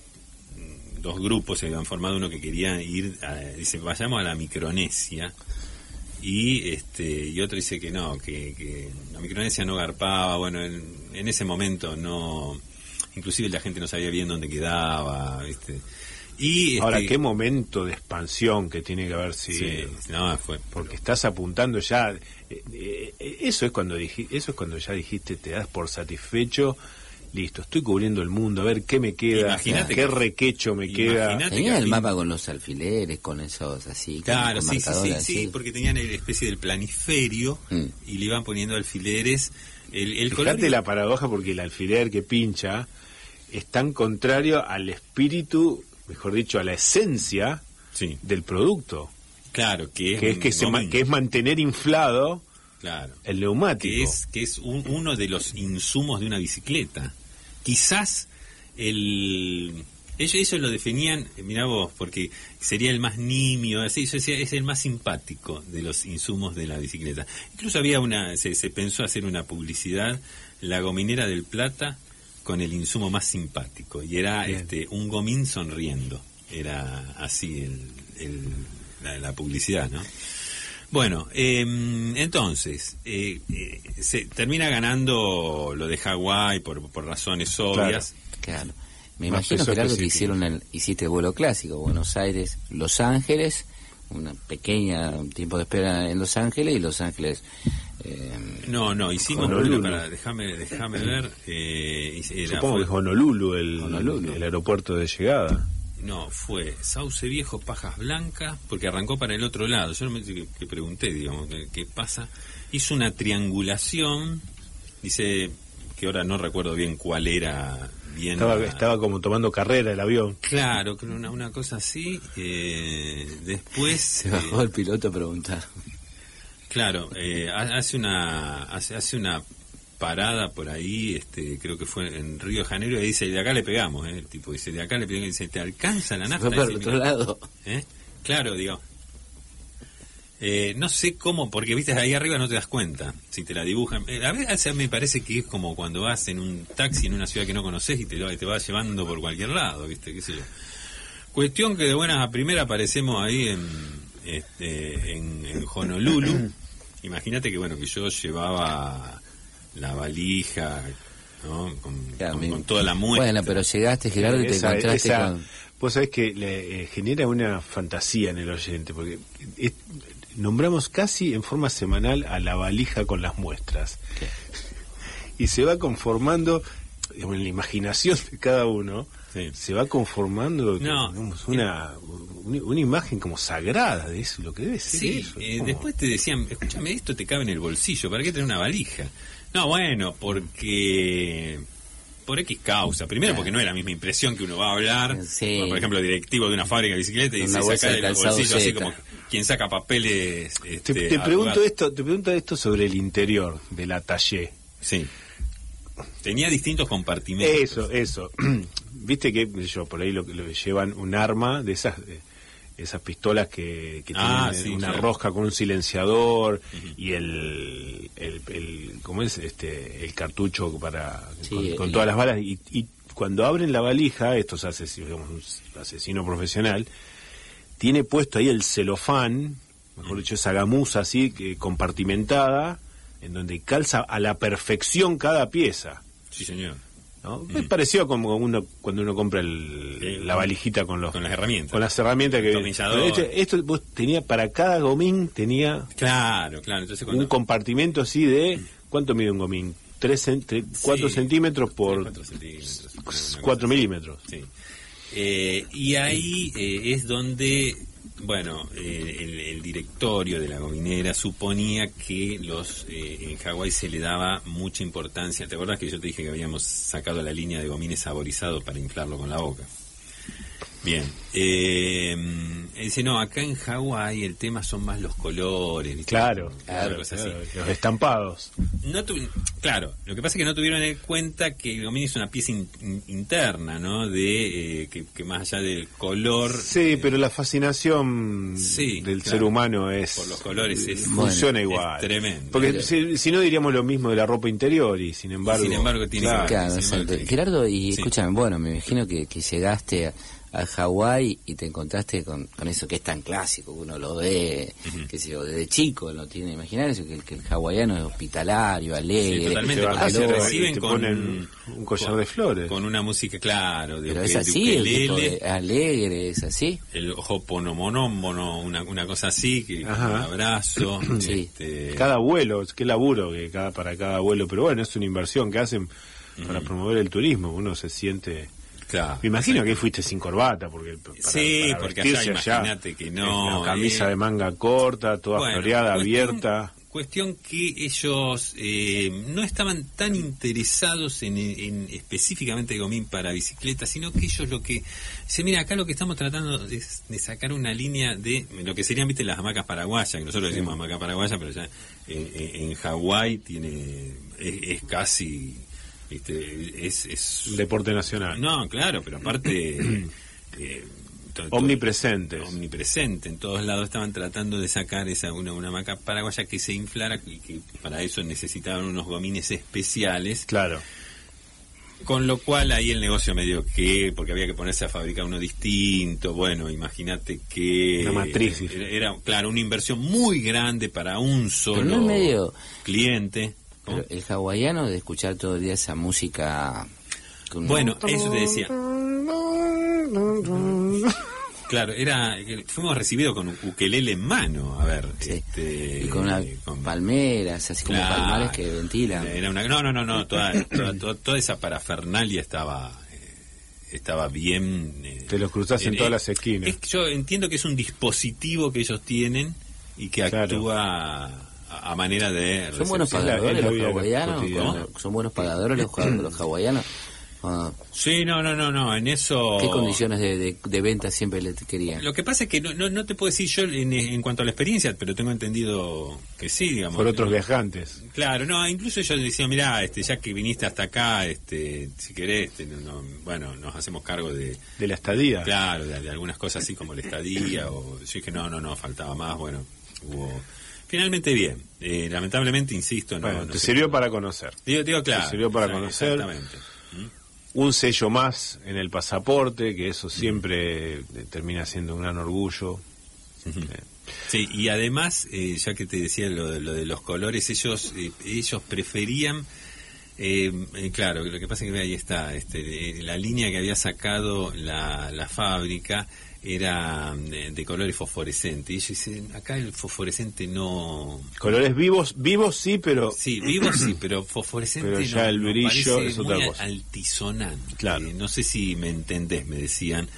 dos grupos se habían formado uno que quería ir a- dice vayamos a la Micronesia y este y otro dice que no que, que la Micronesia no garpaba bueno en, en ese momento no inclusive la gente no sabía bien dónde quedaba viste y Ahora, este, qué momento de expansión que tiene que haber si sí, no fue porque estás apuntando ya eh, eh, eso es cuando dij- eso es cuando ya dijiste te das por satisfecho listo estoy cubriendo el mundo a ver qué me queda Imagínate qué que- requecho me queda Tenía que el mapa con los alfileres, con esos así, Claro, con sí, sí, sí, sí, porque tenían la especie del planiferio Mm. y le iban poniendo alfileres. El, el Fíjate color- la paradoja porque el alfiler que pincha es tan contrario al espíritu, mejor dicho, a la esencia Sí, del producto, claro, que es, que es que, se ma- gomín, que es mantener inflado claro, el neumático. que es que es un- uno de los insumos de una bicicleta. Quizás el ellos, ellos lo definían, mira vos, porque sería el más nimio, así, yo decía, es el más simpático de los insumos de la bicicleta. Incluso había una, se, se pensó hacer una publicidad, la gominera del Plata, con el insumo más simpático, y era Bien. este un gomín sonriendo, era así el, el- la, la publicidad, ¿no? Bueno, eh, entonces, eh, eh, se termina ganando lo de Hawái por, por razones obvias. Claro. Me Más imagino que era algo que hicieron, el, hiciste el vuelo clásico, Buenos Aires, Los Ángeles, una pequeña un tiempo de espera en Los Ángeles y Los Ángeles. eh, No, no, hicimos Honolulu. para, déjame, déjame ver, eh, hice- era- Supongo fue- que es Honolulu el, Honolulu. el aeropuerto de llegada. no, fue Sauce Viejo, Pajas Blancas, porque arrancó para el otro lado, yo no me que, que pregunté, digamos, ¿qué, qué pasa? Hizo una triangulación, dice que ahora no recuerdo bien cuál era bien Estaba, estaba como tomando carrera el avión. Claro, creo una, una cosa así. eh, después, se eh, bajó el piloto a preguntar. claro, eh, ha- hace una hace, hace una parada por ahí, este, creo que fue en Río de Janeiro y dice de acá le pegamos, eh, el tipo dice de acá le pegamos, dice te alcanza la Se nafta. fue para el Dice, otro "Mira". lado. ¿Eh? Claro, digo. Eh, no sé cómo, porque viste ahí arriba no te das cuenta si te la dibujan. Eh, a veces me parece que es como cuando vas en un taxi en una ciudad que no conoces y te, lo- te vas llevando por cualquier lado, viste, qué sé yo. Cuestión que de buenas a primeras aparecemos ahí en, este, en, en Honolulu. Imagínate que bueno que yo llevaba la valija, ¿no? Con, Claro, con- me- con toda la muestra. Bueno, pero llegaste, Gerardo, y te Esa- encontraste esa- con... Vos sabés que le eh, genera una fantasía en el oyente, porque es- nombramos casi en forma semanal a la valija con las muestras. Y se va conformando, digamos, en la imaginación de cada uno, Sí. se va conformando No. digamos, una, una, una imagen como sagrada de eso, lo que debe ser Sí, eso. eh, después te decían, escúchame, esto te cabe en el bolsillo, ¿para qué tener una valija? No, bueno, porque... Por X causa. Primero porque no es la misma impresión que uno va a hablar. Sí. Por ejemplo, directivo de una fábrica de bicicleta y se saca de del bolsillo así como quien saca papeles. Te, este, te pregunto lugar. esto, te pregunto esto sobre el interior de la taller. Sí. Tenía distintos compartimentos. Eso, eso. Viste que yo por ahí lo, lo llevan un arma de esas esas pistolas que, que Ah, tienen sí, una claro. rosca con un silenciador y el, el, el- ¿cómo es? este el cartucho para Sí, con, con todas las balas y, y cuando abren la valija estos asesinos digamos, un asesino profesional tiene puesto ahí el celofán mejor dicho esa gamuza así que compartimentada en donde calza a la perfección cada pieza Sí, señor. ¿no? Es parecido como uno cuando uno compra el- Sí, la valijita con los con las herramientas. con las herramientas que esto vos tenía para cada gomín tenía Claro, claro. Entonces cuando... un compartimento así de ¿cuánto mide un gomín? Tres, cen- tre- cuatro Sí. centímetros por Cuatro centímetros, una cosa cuatro así. milímetros. Sí. Eh, y ahí eh, es donde, bueno, eh, el, el directorio de la gominera suponía que los eh, en Hawái se le daba mucha importancia. ¿Te acuerdas que yo te dije que habíamos sacado la línea de gomines saborizados para inflarlo con la boca? Bien. Eh, dice, no, acá en Hawái el tema son más los colores. ¿viste? Claro, claro, los estampados. No tu- claro, lo que pasa es que no tuvieron en cuenta que el gomín es una pieza in- in- interna, ¿no? De eh, que, que más allá del color, Sí, pero la fascinación Sí, del claro. ser humano es por los colores es, funciona igual. tremendo. Porque si, si no diríamos lo mismo de la ropa interior y sin embargo, sin embargo tiene claro, sí. Gerardo, y Sí. escúchame, bueno, me imagino que, que llegaste a, a Hawái y te encontraste con, con eso que es tan clásico, que uno lo ve, qué sé yo, desde chico no tiene imaginar eso, que, el- que el hawaiano es hospitalario, alegre. Sí, totalmente, vas se reciben con ponen un collar con- de flores. con una música, claro, de, Pero uke- es de así, el de- alegre, es así. el hoponomonombono, una, una cosa así, que Ajá. un abrazo, Sí. este, Cada vuelo, qué laburo que cada para cada vuelo, pero bueno, es una inversión que hacen para promover el turismo, uno se siente claro, Me imagino que fuiste sin corbata, porque para, Sí, para porque allá imagínate que no, una camisa eh. de manga corta, toda Bueno, floreada, cuestión- abierta. Cuestión que ellos eh, no estaban tan interesados en, en específicamente Gomín para bicicleta, sino que ellos lo que... Dice, mira, acá lo que estamos tratando es de sacar una línea de lo que serían, viste, las hamacas paraguayas, que nosotros decimos hamacas paraguayas, pero ya en, en- en Hawái tiene es, es casi... Este, es, es Un deporte nacional. no, claro, pero aparte... eh. Omnipresente. En todos lados estaban tratando de sacar esa una, una hamaca paraguaya que se inflara y que para eso necesitaban unos gomines especiales. Claro. Con lo cual ahí el negocio medio que, porque había que ponerse a fabricar uno distinto, bueno, imagínate que... Una matriz. Era, era, claro, una inversión muy grande para un solo no es medio- cliente. ¿No? Pero el hawaiano de escuchar todo el día esa música... con- Bueno, eso te decía. Claro, era fuimos recibidos con un ukelele en mano, a ver, Sí. este, y con una con- palmeras, así como Claro. palmares que ventilan. Era una, no, no, no, no, toda, toda, toda- esa parafernalia estaba eh, estaba bien. eh, Te los cruzás en todas las esquinas. es yo entiendo que es un dispositivo que ellos tienen y que Claro. actúa a, manera de. ¿Son buenos pagadores los vida hawaianos? ¿Son buenos pagadores los, los hawaianos? Ah, Sí, no, no, no, no, en eso. ¿Qué condiciones de, de, de venta siempre le querían? Lo que pasa es que no, no, no te puedo decir yo en, en cuanto a la experiencia, pero tengo entendido que sí, digamos. Por otros viajantes. Claro, no, incluso ellos decían, mira, este, ya que viniste hasta acá, este, si querés, este, no- no, bueno, nos hacemos cargo de, De la estadía. claro, de, de algunas cosas así como la estadía, o yo dije, no, no, no, faltaba más, bueno, hubo... Finalmente bien, eh, lamentablemente, insisto, no, bueno, no te sirvió para conocer. Digo, digo, claro. sirvió para claro, conocer. Exactamente. Un sello más en el pasaporte, que eso siempre eh, termina siendo un gran orgullo. Eh, Sí, y además, eh, ya que te decía lo de, lo de los colores, ellos eh, ellos preferían, eh, eh, claro, lo que pasa es que ahí está, este, eh, la línea que había sacado la, la fábrica era de, de colores fosforescentes. Y ellos dicen, acá el fosforescente no... colores vivos, vivos sí, pero Sí, vivo sí, pero fosforescente Pero ya no- el brillo es otra muy cosa. altisonante. Claro. No sé si me entendés, me decían,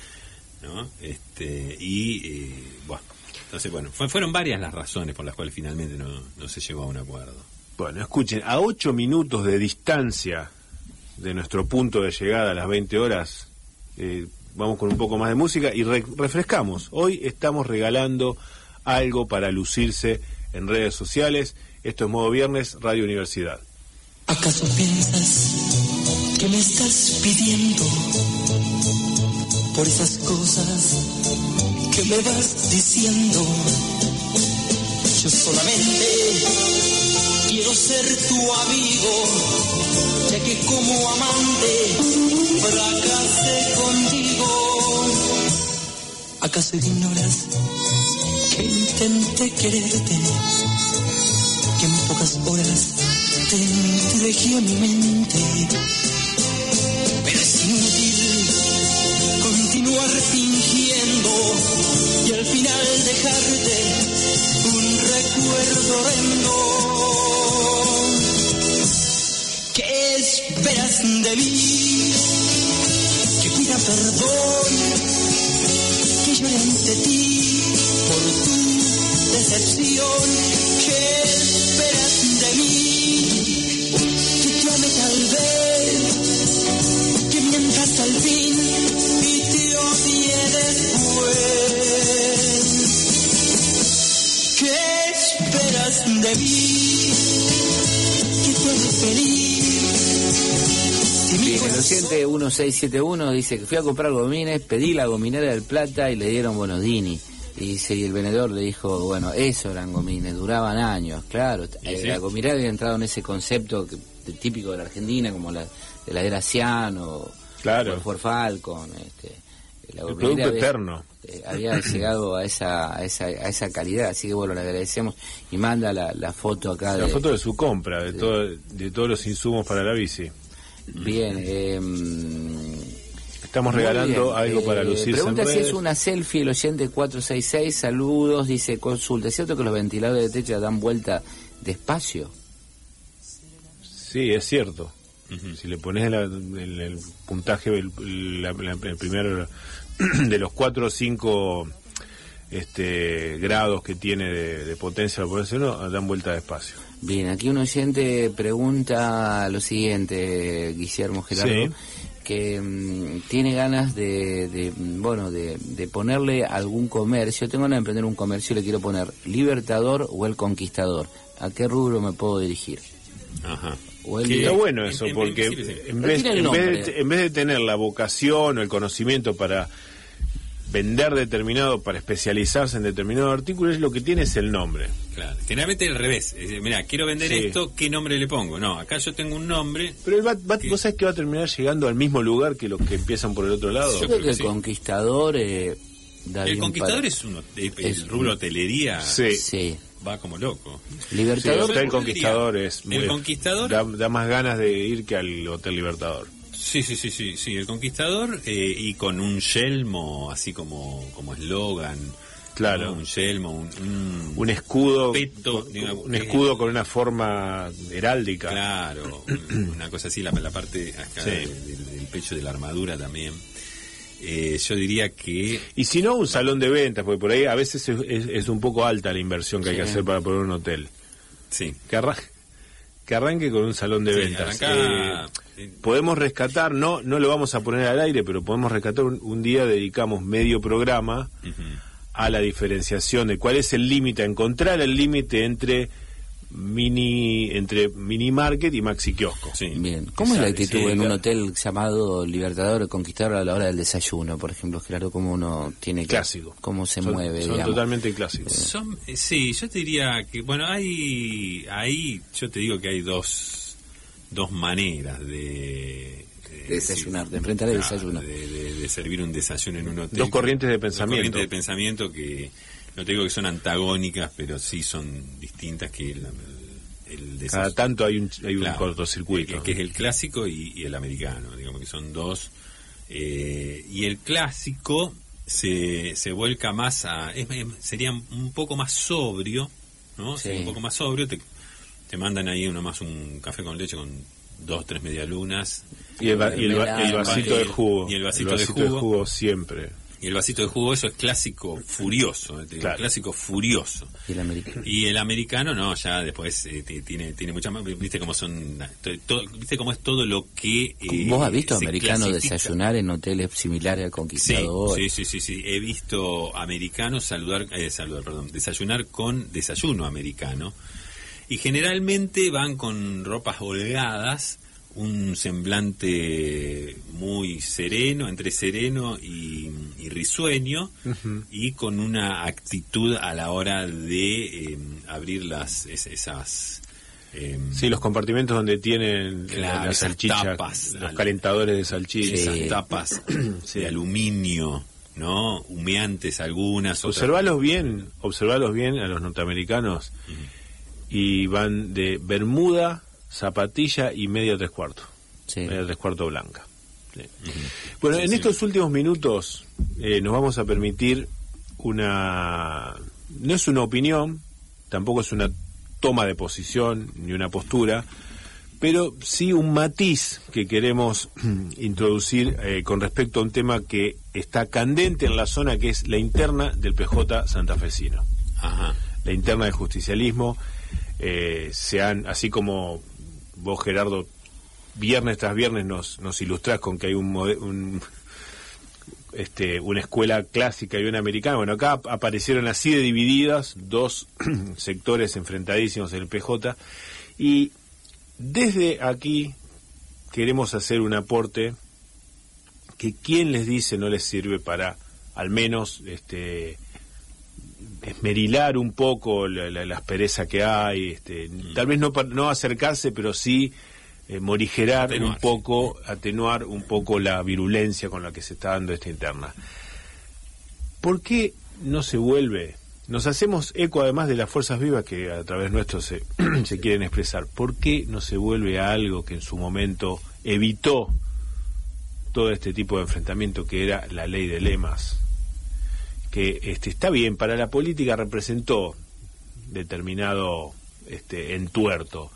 ¿no? Este, y, eh, bueno, entonces, bueno, fue- fueron varias las razones por las cuales finalmente no, no se llegó a un acuerdo. Bueno, escuchen, a 8 minutos de distancia de nuestro punto de llegada a las 20 horas, eh, vamos con un poco más de música y re- refrescamos. Hoy estamos regalando algo para lucirse en redes sociales. Esto es Modo Viernes, Radio Universidad. ¿Acaso piensas que me estás pidiendo por esas cosas que me vas diciendo. Yo solamente quiero ser tu amigo, ya que como amante fracasé contigo. ¿Acaso ignoras que intenté quererte? Que en pocas horas te entregué a mi mente. Pero es inútil continuar fingiendo y al final dejarte de mí? Que pida perdón, que llore ante ti por tu decepción. ¿Qué esperas de mí? Que te ame tal vez, que mientas al fin y te odie después. ¿Qué esperas de mí? Que te haga feliz. Bien, el oyente 1671 dice que fui a comprar gomines, pedí la gominera del Plata y le dieron bonodini. Y dice, y el vendedor le dijo, bueno, eso eran gomines, duraban años, claro. Eh, sí. La gominera había entrado en ese concepto que- de- típico de la Argentina, como la de la era Ciano, Claro. o Ford Falcon, este, la El producto había- eterno. Eh, había llegado a esa, a esa, a esa calidad, así que bueno, le agradecemos y manda la, la foto acá La de, foto de su compra, de, todo, de todos los insumos para la bici. bien, eh, Estamos regalando bien. algo para Eh, lucirse en Pregunta si redes. es una selfie el oyente 466. Saludos, dice consulta. ¿Es cierto que los ventiladores de techo dan vuelta despacio? Sí, es cierto. Si le pones la- el, el puntaje, el, la- la- el primer de los cuatro o cinco este, grados que tiene de, de potencia la potencia uno, dan vuelta despacio. Bien, aquí un oyente pregunta lo siguiente, Guillermo Gerardo, Sí. que mm, tiene ganas de, de, bueno, de, de ponerle algún comercio. Tengo ganas de emprender un comercio y le quiero poner Libertador o El Conquistador. ¿A qué rubro me puedo dirigir? Ajá. O el Que- Está bueno en- eso, en porque en vez, tiene el en, vez de, en vez de tener la vocación o el conocimiento para vender determinado, para especializarse en determinado artículo, es lo que tiene es el nombre. Claro. Generalmente al revés. Mira, quiero vender Sí. esto, ¿qué nombre le pongo? No, acá yo tengo un nombre. Pero él va, va- ¿Qué? vos sabés que va a terminar llegando al mismo lugar que los que empiezan por el otro lado. Yo creo creo que que el sí. Conquistador eh, El un conquistador es uno. El, el Es- rubro hotelería Sí. Sí. Va como loco. Sí, Libertador. Hotel yo Conquistador es muy- el Conquistador- da, da más ganas de ir que al Hotel Libertador. Sí, sí, sí, sí, sí. El conquistador eh, y con un yelmo, así como como eslogan. Claro. Un yelmo, un, un- Un escudo, Peto, digamos, un eh, escudo con una forma heráldica. Claro, un- una cosa así, la, la parte acá Sí. del, del- del pecho de la armadura también. Eh, yo diría que Y si no, un salón de ventas, porque por ahí a veces es, es- es un poco alta la inversión que hay que hacer para poner un hotel. sí. Que, arra- que arranque con un salón de Sí, ventas. arrancá- Eh, podemos rescatar, no no lo vamos a poner al aire, pero podemos rescatar un, un día, dedicamos medio programa a la diferenciación de cuál es el límite, a encontrar el límite entre mini entre mini market y maxi kiosco. Sí. Bien. ¿Cómo es la Exacto, actitud sí, en un claro. hotel llamado Libertador o Conquistador a la hora del desayuno, por ejemplo? Claro, cómo uno tiene que... Clásico. Cómo se Son- mueve, Son digamos. totalmente clásicos. Son, eh, sí, yo te diría que, bueno, hay, ahí yo te digo que hay dos, dos maneras de... De desayunar, de enfrentar el desayuno. De, de- de servir un desayuno en un hotel. Dos corrientes de Dos pensamiento. corrientes de pensamiento que, no te digo que son antagónicas, pero sí son distintas que el, el desayuno. Cada tanto hay un, hay un cortocircuito. Que, que es el clásico y, y el americano, digamos que son dos. eh, y el clásico se, se vuelca más a. es- sería un poco más sobrio, ¿no? Sí. Sería un poco más sobrio. Te, te mandan ahí uno más un café con leche con dos, tres medialunas. Y el, y el vasito de jugo. Y el vasito de jugo. siempre. Y el vasito de jugo, eso es clásico furioso, eh, digo, clásico furioso. Y el americano. Y el americano no, ya después eh, ti- tiene tiene mucha más, viste cómo son, to- to- viste cómo es todo lo que eh, ¿Vos has visto americanos desayunar en hoteles similares al Sí, Conquistador? sí, sí, sí, sí, he visto americanos saludar, eh, saludar, perdón, desayunar con desayuno americano y generalmente van con ropas holgadas un semblante muy sereno, entre sereno y, risueño, y con una actitud a la hora de em, abrir las esas... Em, sí, los compartimentos donde tienen eh, las salchichas, los calentadores de salchichas. Esas tapas de aluminio, ¿no? Humeantes algunas. Observalos bien, observalos bien a los norteamericanos y van de bermuda, zapatilla y media tres cuartos. Media tres cuartos blanca. Bueno, en estos últimos minutos eh, nos vamos a permitir una... No es una opinión, tampoco es una toma de posición ni una postura, pero sí un matiz que queremos introducir eh, con respecto a un tema que está candente en la zona que es la interna del PJ santafesino. La interna del justicialismo. Eh, se han, así como vos Gerardo viernes tras viernes nos, nos ilustrás con que hay un, este, una escuela clásica y una americana. Bueno, acá aparecieron así de divididas dos sectores enfrentadísimos en el PJ y desde aquí queremos hacer un aporte que quien les dice no les sirve para al menos este esmerilar un poco la, la, aspereza que hay, este, tal vez no, no acercarse, pero sí eh, morigerar un poco, atenuar un poco la virulencia con la que se está dando esta interna. ¿Por qué no se vuelve? Nos hacemos eco además de las fuerzas vivas que a través nuestro se, se quieren expresar. ¿Por qué no se vuelve a algo que en su momento evitó todo este tipo de enfrentamiento que era la ley de lemas? Que este, está bien, para la política representó determinado este, entuerto,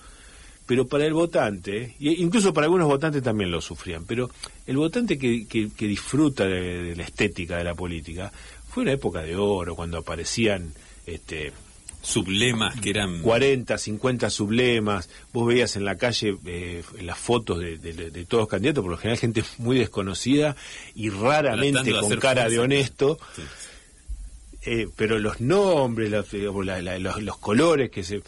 pero para el votante, e incluso para algunos votantes también lo sufrían, pero el votante que, que, disfruta de, la estética de la política, fue una época de oro, cuando aparecían este, sublemas que eran 40, 50 sublemas, vos veías en la calle eh, las fotos de, todos los candidatos, por lo general gente muy desconocida y raramente con cara de honesto. Eh, pero los nombres, los, los colores que se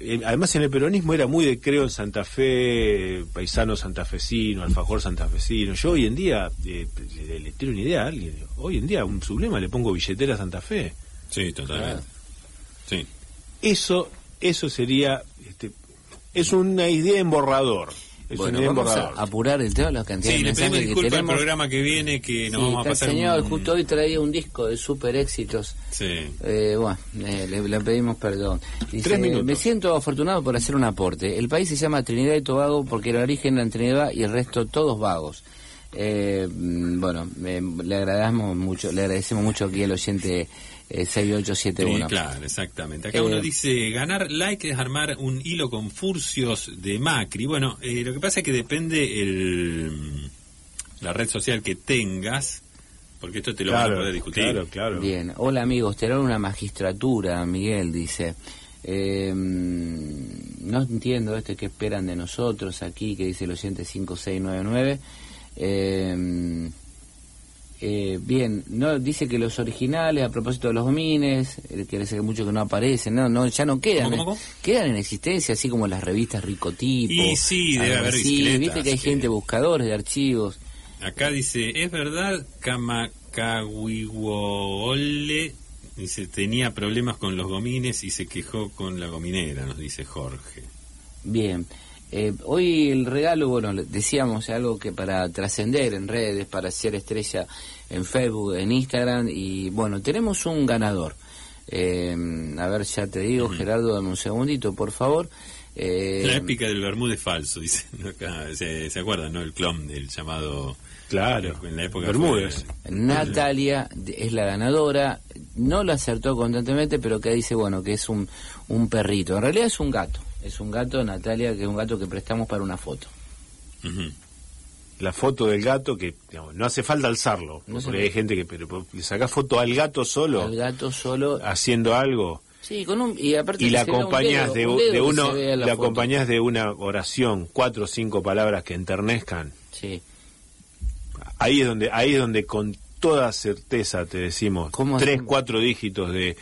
eh, además en el peronismo era muy de creo en Santa Fe, paisano santafesino, alfajor santafesino. Yo hoy en día, eh, le, tiro una idea a alguien, hoy en día un sublema le pongo billetera Santa Fe. Sí, totalmente. Sí. Eso, eso sería, este, es una idea en borrador bueno, vamos a apurar el tema de las cantidades sí, de mensajes que tenemos. el programa que viene que nos vamos a pasar señor, justo hoy traía un disco de super éxitos. Sí. Eh, bueno, eh, le, pedimos perdón. Dice, Me siento afortunado por hacer un aporte. El país se llama Trinidad y Tobago porque el origen en Trinidad y el resto todos vagos. Eh, mm, bueno, le agradecemos mucho, le agradecemos mucho aquí al oyente 6871. Eh, claro, exactamente. Acá uno eh, dice, ganar like es armar un hilo con furcios de Macri. Bueno, eh, lo que pasa es que depende el, la red social que tengas, porque esto te lo van a poder discutir. Claro, claro. Bien, hola amigos, te una magistratura, Miguel dice. no entiendo este que esperan de nosotros aquí, que dice el oyente 5699. Eh, eh, bien, no dice que los originales, a propósito de los domines, eh, que que mucho que no aparecen, no, no ya no quedan, quedan en existencia, así como las revistas Ricotipo. Y sí, debe haber sí, viste que hay gente buscadores de archivos. Acá dice, es verdad, Kamakawiwole dice, tenía problemas con los gomines y se quejó con la gominera, nos dice Jorge. Bien. Eh, hoy el regalo, bueno, decíamos algo que para trascender en redes, para ser estrella en Facebook, en Instagram, y bueno, tenemos un ganador. Eh, a ver, ya te digo, Gerardo, dame un segundito, por favor. Eh, la épica del Bermúdez falso, dice. se, se acuerdan, ¿no? El clon del llamado... Claro, en la época Bermúdez. Natalia es la ganadora, no lo acertó constantemente, pero que dice, bueno, que es un, un perrito. En realidad es un gato. Es un gato, Natalia, que es un gato que prestamos para una foto. La foto del gato que no hace falta alzarlo, porque hay gente que pero, le saca foto al gato solo. Al gato solo. Haciendo algo. Sí, con un, y aparte y la acompañás de, uno, la, acompañás de una oración, cuatro o cinco palabras que enternezcan. Sí. Ahí es donde, ahí es donde con toda certeza te decimos tres, cuatro dígitos de,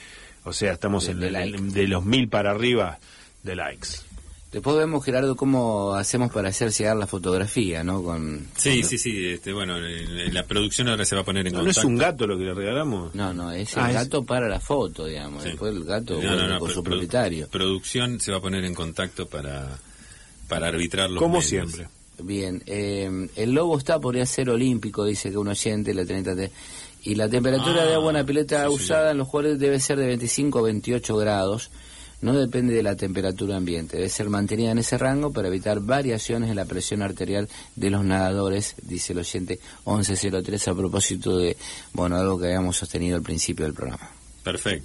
o sea, estamos en de los mil para arriba de likes. Después vemos, Gerardo, cómo hacemos para hacer llegar la fotografía, ¿no? Con, sí, sí, sí. Este, bueno, la producción ahora se va a poner en contacto. ¿No es un gato lo que le regalamos? No, no, es el gato para la foto, digamos. Después el gato por su propietario. Producción se va a poner en contacto para, para arbitrar los Como siempre. Bien, eh, el lobo está, podría ser olímpico, dice que un oyente, la 30 y la temperatura de agua en la pileta usada en los jugadores debe ser de 25 a 28 grados no depende de la temperatura ambiente, debe ser mantenida en ese rango para evitar variaciones en la presión arterial de los nadadores, dice el oyente 1103 a propósito de, bueno, algo que habíamos sostenido al principio del programa. Perfecto.